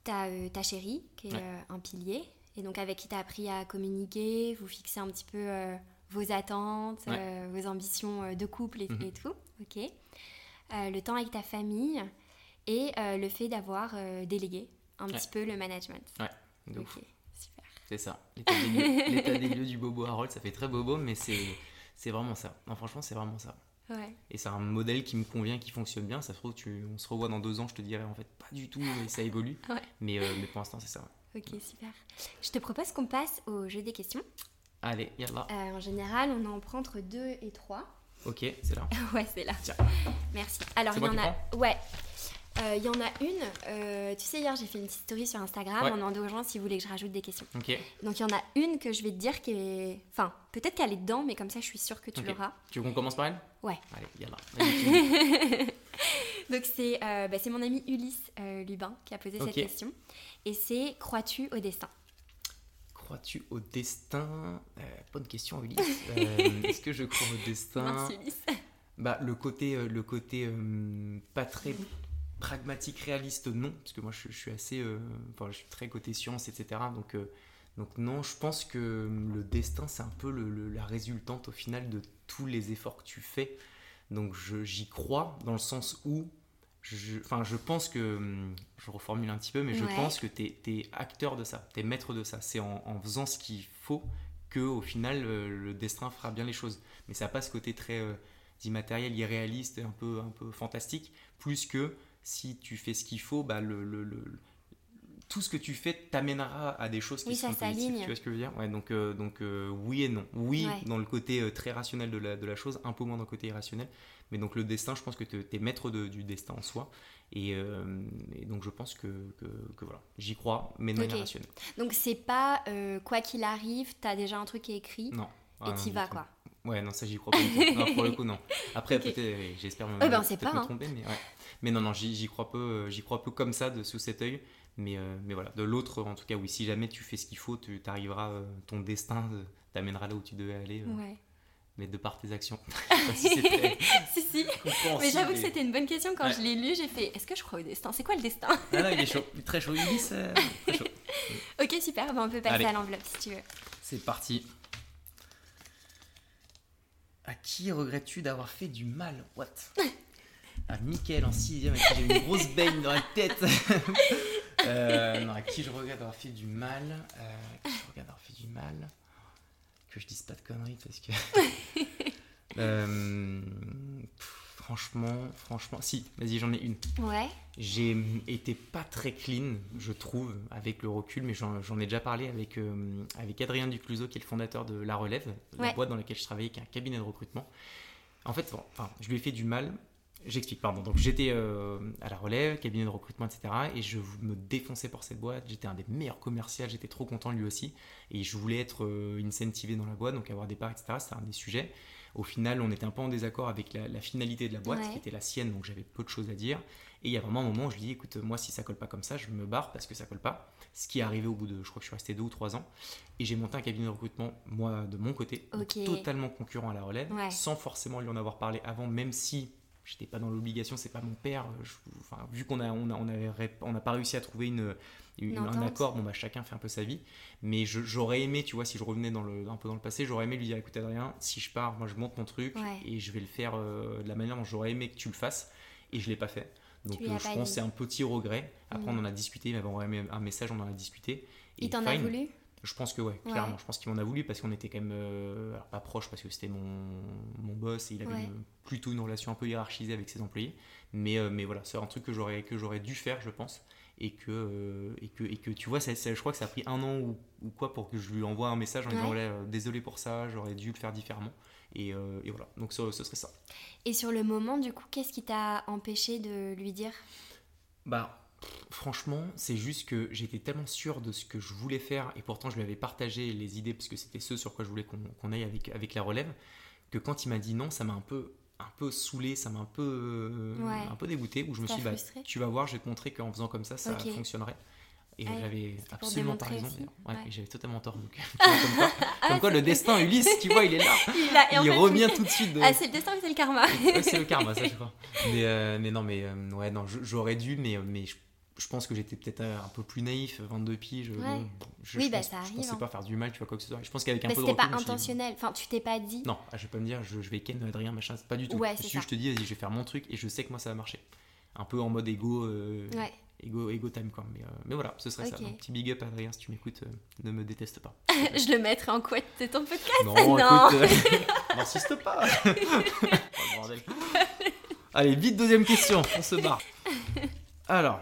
Tu as ta chérie, qui est Ouais. euh, un pilier, et donc avec qui tu as appris à communiquer, vous fixez un petit peu euh, vos attentes, Ouais. euh, vos ambitions euh, de couple et, Mhm. et tout. Ok. Le temps avec ta famille et le fait d'avoir délégué un Ouais. petit peu le management. De ouf. Ok, super. C'est ça. L'état des, lieux, l'état des lieux du bobo Harold, ça fait très bobo, mais c'est, c'est vraiment ça. Non, franchement, c'est vraiment ça. Ouais. Et c'est un modèle qui me convient, qui fonctionne bien. Ça se trouve, tu, on se revoit dans deux ans, je te dirais en fait pas du tout, et ça évolue. Ouais. Mais, euh, mais pour l'instant, c'est ça. Ok, super. Je te propose qu'on passe au jeu des questions. Allez, yallah. Euh, en général, on en prend entre 2 et 3. Ok, c'est là. ouais, c'est là. Tiens. Merci. Alors, il y en a. Ouais. Euh, Il y en a une. euh, tu sais, hier, j'ai fait une petite story sur Instagram Ouais. en demandant aux gens s'ils voulaient que je rajoute des questions. Donc, il y en a une que je vais te dire qui est. Enfin, peut-être qu'elle est dedans, mais comme ça, je suis sûre que tu Ok. l'auras. Tu veux qu'on commence par elle? Ouais. Allez, yallah. Vas-y, Donc, c'est euh, bah, c'est mon ami Ulysse euh, Lubin qui a posé cette question. Et c'est Crois-tu au destin? Crois-tu au destin? Euh, Bonne question, Ulysse. Euh, Est-ce que je crois au destin? Mince, Ulysse. Bah, le côté, euh, le côté euh, pas très pragmatique, réaliste, non. Parce que moi, je, je suis assez. euh, Enfin, je suis très côté science, etc. Donc, euh, donc non, je pense que le destin, c'est un peu le- le- la résultante au final de tous les efforts que tu fais. Donc, j'y crois dans le sens où. je- Enfin, je, pense que. hum, Je reformule un petit peu, mais je Ouais. pense que tu es, acteur de ça, tu es maître de ça. C'est en, en faisant ce qu'il faut que au final, euh, le destin fera bien les choses. Mais ça n'a pas ce côté très. euh, immatériel, irréaliste, un peu, un peu fantastique, plus que si tu fais ce qu'il faut, bah, le, le- le- tout ce que tu fais t'amènera à des choses qui Oui, ça positives. s'aligne. Tu vois ce que je veux dire? Ouais, Donc, euh, donc euh, oui et non. Oui, Ouais. dans le côté euh, très rationnel de la, de la chose, un peu moins dans le côté irrationnel. Mais donc le destin, je pense que tu es maître de- du destin en soi. Et, et donc je pense que, que, que voilà, j'y crois, mais de Ok. manière rationnelle. Donc, c'est pas quoi qu'il arrive, t'as déjà un truc qui est écrit? Non. Ah, et t'y vas, quoi. Ouais, non, ça j'y crois pas. Non, pour le coup, non. Après, peut-être, euh, j'espère me, Ouais, ben, sait peut-être pas, me hein. tromper, mais ouais. Mais non, non, j'y, crois peu, euh, j'y crois peu comme ça, de, sous cet œil. Mais, euh, mais voilà, de l'autre, en tout cas, oui, si jamais tu fais ce qu'il faut, tu arriveras, ton destin t'amènera là où tu devais aller, euh, Ouais. mais de par tes actions. Si si, Mais j'avoue que c'était une bonne question. Quand Ouais. je l'ai lu, j'ai fait Est-ce que je crois au destin? C'est quoi le destin? Ah il est chaud, il est très chaud. Euh, très chaud. Ok, super. Ben, on peut passer Allez. à l'enveloppe si tu veux. C'est parti. À qui regrettes-tu d'avoir fait du mal? What? À Mickaël en 6ème avec qui j'ai une grosse baigne dans la tête. Euh, non, à qui je regarde avoir fait du mal euh, Qui je regarde avoir fait du mal? Que je dise pas de conneries parce que. Euh, franchement, franchement. Si, vas-y, j'en ai une. Ouais. J'ai été pas très clean, je trouve, avec le recul, mais j'en ai déjà parlé avec, euh, avec Adrien Ducluseau, qui est le fondateur de La Relève, la boîte dans laquelle je travaillais, qui est un cabinet de recrutement. En fait, enfin, je lui ai fait du mal. J'explique, pardon. Donc j'étais euh, à la relève, cabinet de recrutement, etc. Et je me défonçais pour cette boîte. J'étais un des meilleurs commerciaux, j'étais trop content lui aussi. Et je voulais être euh, incentivé dans la boîte, donc avoir des parts, etc. C'était un des sujets. Au final, on était un peu en désaccord avec la, finalité de la boîte, qui était la sienne, donc j'avais peu de choses à dire. Et il y a vraiment un moment où je lui dis, écoute, moi, si ça colle pas comme ça, je me barre parce que ça colle pas. Ce qui est arrivé au bout de, je crois que je suis resté deux ou trois ans. Et j'ai monté un cabinet de recrutement, moi, de mon côté, totalement concurrent à la relève, sans forcément lui en avoir parlé avant, même si j'étais pas dans l'obligation, c'est pas mon père. enfin, vu qu'on a, on a, on pas réussi à trouver une, un accord, bon bah chacun fait un peu sa vie. Mais j'aurais aimé, tu vois, si je revenais dans le, un peu dans le passé, j'aurais aimé lui dire, écoute Adrien, si je pars, moi je monte mon truc et je vais le faire euh, de la manière dont j'aurais aimé que tu le fasses. Et je l'ai pas fait. Donc euh, je pense c'est un petit regret. Après on mm. en a discuté, il m'avait envoyé un message, on en a discuté. Il t'en a voulu? Je pense que ouais, clairement. Je pense qu'il m'en a voulu parce qu'on était quand même euh, alors pas proche parce que c'était mon, mon boss et il avait plutôt une relation un peu hiérarchisée avec ses employés. Mais, euh, mais voilà, c'est un truc que j'aurais, que j'aurais dû faire, je pense. Et que, euh, et que, et que tu vois, ça, je crois que ça a pris un an ou, ou, quoi pour que je lui envoie un message en disant désolé pour ça, j'aurais dû le faire différemment. Et, et voilà, donc ce, ce, serait ça. Et sur le moment, du coup, qu'est-ce qui t'a empêché de lui dire? Bah franchement, c'est juste que j'étais tellement sûr de ce que je voulais faire, et pourtant je lui avais partagé les idées, parce que c'était ce sur quoi je voulais qu'on aille avec, avec la relève, que quand il m'a dit non, ça m'a un peu, un peu saoulé, ça m'a un peu, euh, un peu dégoûté, où je me suis dit, bah, tu vas voir, je vais te montrer qu'en faisant comme ça, ça fonctionnerait. Et j'avais absolument pas raison. Ouais, J'avais totalement tort. Donc, comme quoi, comme quoi le destin, Ulysse, tu vois, il est là. Il, revient tout de suite. Ah, c'est le destin ou c'est le karma C'est le karma, ça, je crois. Mais, euh, mais non, mais euh, ouais, non, j'aurais dû, mais, mais je je pense que j'étais peut-être un peu plus naïf, 22 piges. Je, oui, bah, ça arrive. Je pensais hein. pas faire du mal, tu vois, quoi que ce soit. Je pense qu'avec un peu de recul. C'était pas intentionnel. Enfin, tu t'es pas dit. Non, ah, je vais pas me dire, je, vais ken Adrien, machin, c'est pas du tout. Ouais, je, je te dis, vas-y, je vais faire mon truc et je sais que moi ça va marcher. Un peu en mode ego. Euh, ouais. Ego, ego time quoi. Mais, euh, mais voilà, ce serait ça. Un petit big up Adrien, si tu m'écoutes, euh, ne me déteste pas. je le mettrai en couette de ton podcast. Non, non. écoute, n'insiste pas. oh, Allez, vite deuxième question, on se barre. Alors,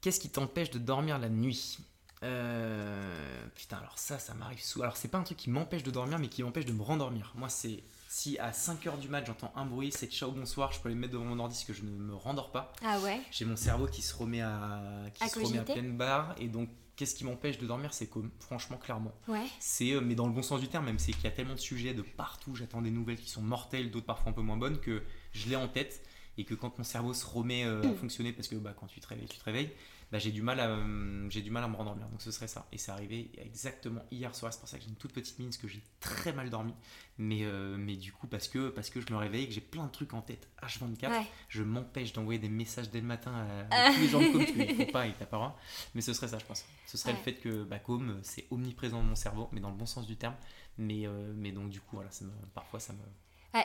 Qu'est-ce qui t'empêche de dormir la nuit euh, Putain, alors ça, ça m'arrive souvent. Alors, c'est pas un truc qui m'empêche de dormir, mais qui m'empêche de me rendormir. Moi, c'est si à 5h du mat j'entends un bruit, c'est ciao bonsoir, je peux aller me mettre devant mon ordi parce que je ne me rendors pas. Ah ouais J'ai mon cerveau qui se remet à, qui se remet à pleine barre et donc qu'est-ce qui m'empêche de dormir? C'est comme, franchement, clairement. Ouais. C'est, euh, mais dans le bon sens du terme, même c'est qu'il y a tellement de sujets de partout, j'attends des nouvelles qui sont mortelles, d'autres parfois un peu moins bonnes, que je l'ai en tête et que quand mon cerveau se remet euh, à fonctionner, parce que bah, quand tu te réveilles, tu te réveilles, bah, j'ai du mal à euh, j'ai du mal à me rendormir. Donc ce serait ça. Et c'est arrivé exactement hier soir. C'est pour ça que j'ai une toute petite mine, parce que j'ai très mal dormi. Mais, euh, mais du coup, parce que, parce que je me réveille, que j'ai plein de trucs en tête H24, je m'empêche d'envoyer des messages dès le matin à, tous les gens de Com, ne faut pas, et t'as pas Mais ce serait ça, je pense. Ce serait le fait que bah, Com, c'est omniprésent dans mon cerveau, mais dans le bon sens du terme. Mais, mais donc, du coup, voilà, ça me, parfois, ça me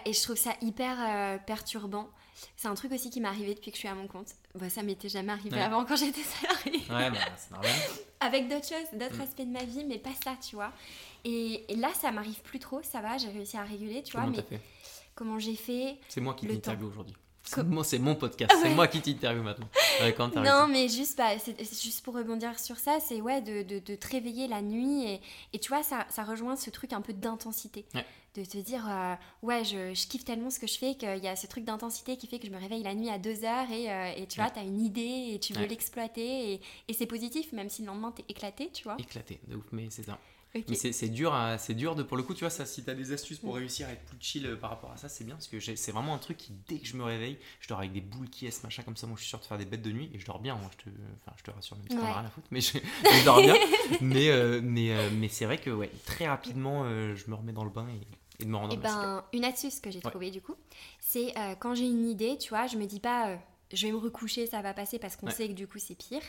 et je trouve ça hyper euh, perturbant. C'est un truc aussi qui m'est arrivé depuis que je suis à mon compte. Bah, ça m'était jamais arrivé avant quand j'étais salariée. Ouais, bah, c'est normal. Avec d'autres choses, d'autres mm. aspects de ma vie, mais pas ça, tu vois. Et, là, ça m'arrive plus trop, ça va, j'ai réussi à réguler, tu comment vois. Mais comment j'ai fait C'est moi qui t'interviewe aujourd'hui. C'est mon podcast, c'est moi qui t'interviewe maintenant. non, mais juste, bah, c'est juste pour rebondir sur ça, c'est ouais, de, de, de, te réveiller la nuit et, et tu vois, ça, ça rejoint ce truc un peu d'intensité. De te dire, euh, ouais, je, je, kiffe tellement ce que je fais qu'il y a ce truc d'intensité qui fait que je me réveille la nuit à 2 heures et, euh, et tu vois, tu as une idée et tu veux l'exploiter et, et c'est positif, même si le lendemain t'es éclaté, tu vois. Éclaté, de ouf, mais c'est ça. Mais c'est dur, c'est dur de pour le coup, tu vois, ça, si tu as des astuces pour mm. réussir à être plus chill euh, par rapport à ça, c'est bien parce que c'est vraiment un truc qui, dès que je me réveille, je dors avec des boules qui est machin comme ça. Moi, je suis sûr de faire des bêtes de nuit et je dors bien. Moi, je te, enfin, je te rassure, même si ouais. rien à foutre, mais je, je dors bien. mais euh, mais, mais c'est vrai que ouais, très rapidement, je me remets dans le bain et, de me rendre. Et eh ben, une astuce que j'ai trouvée du coup, c'est quand j'ai une idée, tu vois, je me dis pas je vais me recoucher, ça va passer parce qu'on sait que du coup c'est pire.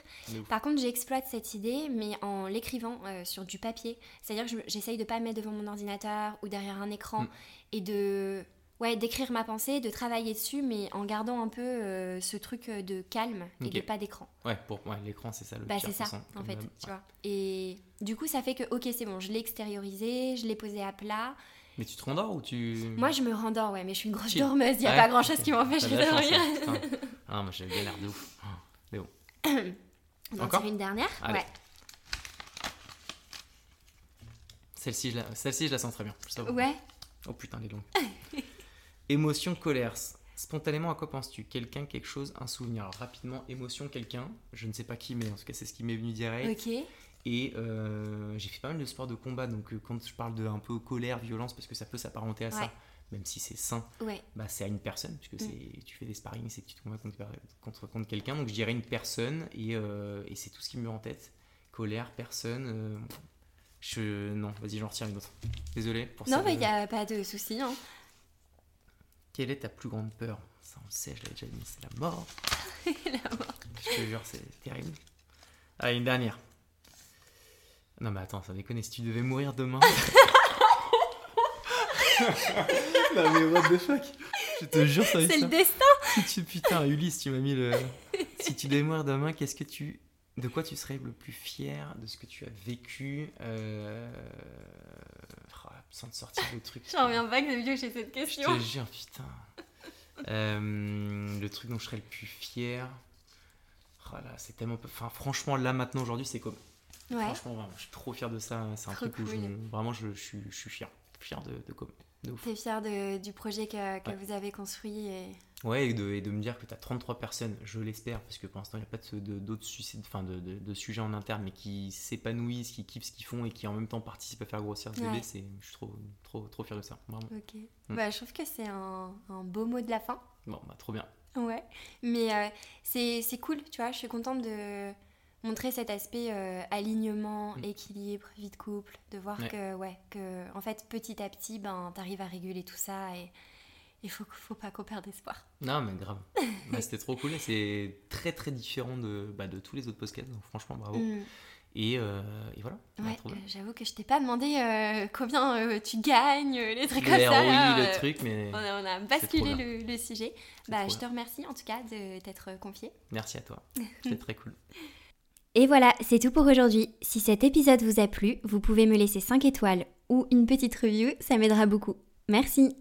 Par contre, j'exploite cette idée, mais en l'écrivant euh, sur du papier. C'est-à-dire que j'essaye de pas me mettre devant mon ordinateur ou derrière un écran mm. et de ouais, d'écrire ma pensée, de travailler dessus, mais en gardant un peu euh, ce truc euh, de calme et de pas d'écran. Ouais, pour l'écran, c'est ça le Bah, c'est ça, en fait, tu vois. Et du coup, ça fait que, ok, c'est bon, je l'ai extériorisé, je l'ai posé à plat. Mais tu te rendors ou tu. Moi, je me rendors, ouais, mais je suis une grosse dormeuse, il n'y a pas grand chose qui m'empêche de dormir. ah, moi, j'ai galère de ouf. Ah, mais bon. Encore une dernière Ouais. Celle-ci, je, la... Celle je la sens très bien. Ouais. Oh putain, elle est longue. émotion, colère. Spontanément, à quoi penses-tu? Quelqu'un, quelque chose, un souvenir Alors, rapidement, émotion, quelqu'un. Je ne sais pas qui, mais en tout cas, c'est ce qui m'est venu direct. Ok. Et euh, j'ai fait pas mal de sports de combat, donc euh, quand je parle de un peu colère, violence, parce que ça peut s'apparenter à ça, même si c'est sain, bah, c'est à une personne, puisque mm. c'est tu fais des sparring, c'est que tu te combats contre, contre, quelqu'un. Donc je dirais une personne, et, euh, et c'est tout ce qui me met en tête. Colère, personne. je... Non, vas-y, j'en retire une autre. Désolé pour ça. Non, mais il n'y a pas de souci. Hein. Quelle est ta plus grande peur? Ça, on le sait, je l'avais déjà dit, c'est la mort. la mort. Je te jure, c'est terrible. Allez, une dernière. Non, mais attends, ça déconne, si tu devais mourir demain. non, mais what the fuck? Je te jure, ça C'est le destin tu, Putain, Ulysse, tu m'as mis le. Si tu devais mourir demain, qu'est-ce que tu. De quoi tu serais le plus fier de ce que tu as vécu euh sans te sortir le truc. J'en reviens pas que c'est vieux que j'ai cette question. Je te jure, putain. Euh, le truc dont je serais le plus fier. Oh là, c'est tellement. Enfin, franchement, là, maintenant, aujourd'hui, c'est comme. Ouais. Franchement, vraiment, je suis trop fier de ça. C'est un truc où je, vraiment, je, je, suis, je suis fier. Fier de, de, T'es fier de, du projet que, que vous avez construit et... Ouais, et de, et de me dire que tu as 33 personnes, je l'espère, parce que pour l'instant, il n'y a pas d'autres enfin, de, de, sujets en interne, mais qui s'épanouissent, qui kiffent ce qu'ils font et qui en même temps participent à faire grossir ce bébé. Je suis trop, trop, trop fier de ça. Vraiment. Ok. Mm. Bah, je trouve que c'est un, un, beau mot de la fin. Bon, bah, trop bien. Ouais. Mais euh, c'est cool, tu vois, je suis contente de montrer cet aspect euh, alignement, mm. équilibre, vie de couple, de voir que, ouais, que, en fait, petit à petit, ben, t'arrives à réguler tout ça et il faut, faut pas qu'on perde espoir. Non, mais grave. bah, C'était trop cool. C'est très, très différent de, bah, de tous les autres podcasts. Donc, franchement, bravo. Mm. Et, euh, et, voilà. Ouais, euh, J'avoue que je t'ai pas demandé combien tu gagnes, les trucs comme ça. Oui, le truc, mais. On a, on a basculé le, le, sujet. Bah, je te remercie en tout cas de t'être confié. Merci à toi. C'est très cool. Et voilà, c'est tout pour aujourd'hui. Si cet épisode vous a plu, vous pouvez me laisser 5 étoiles ou une petite review, ça m'aidera beaucoup. Merci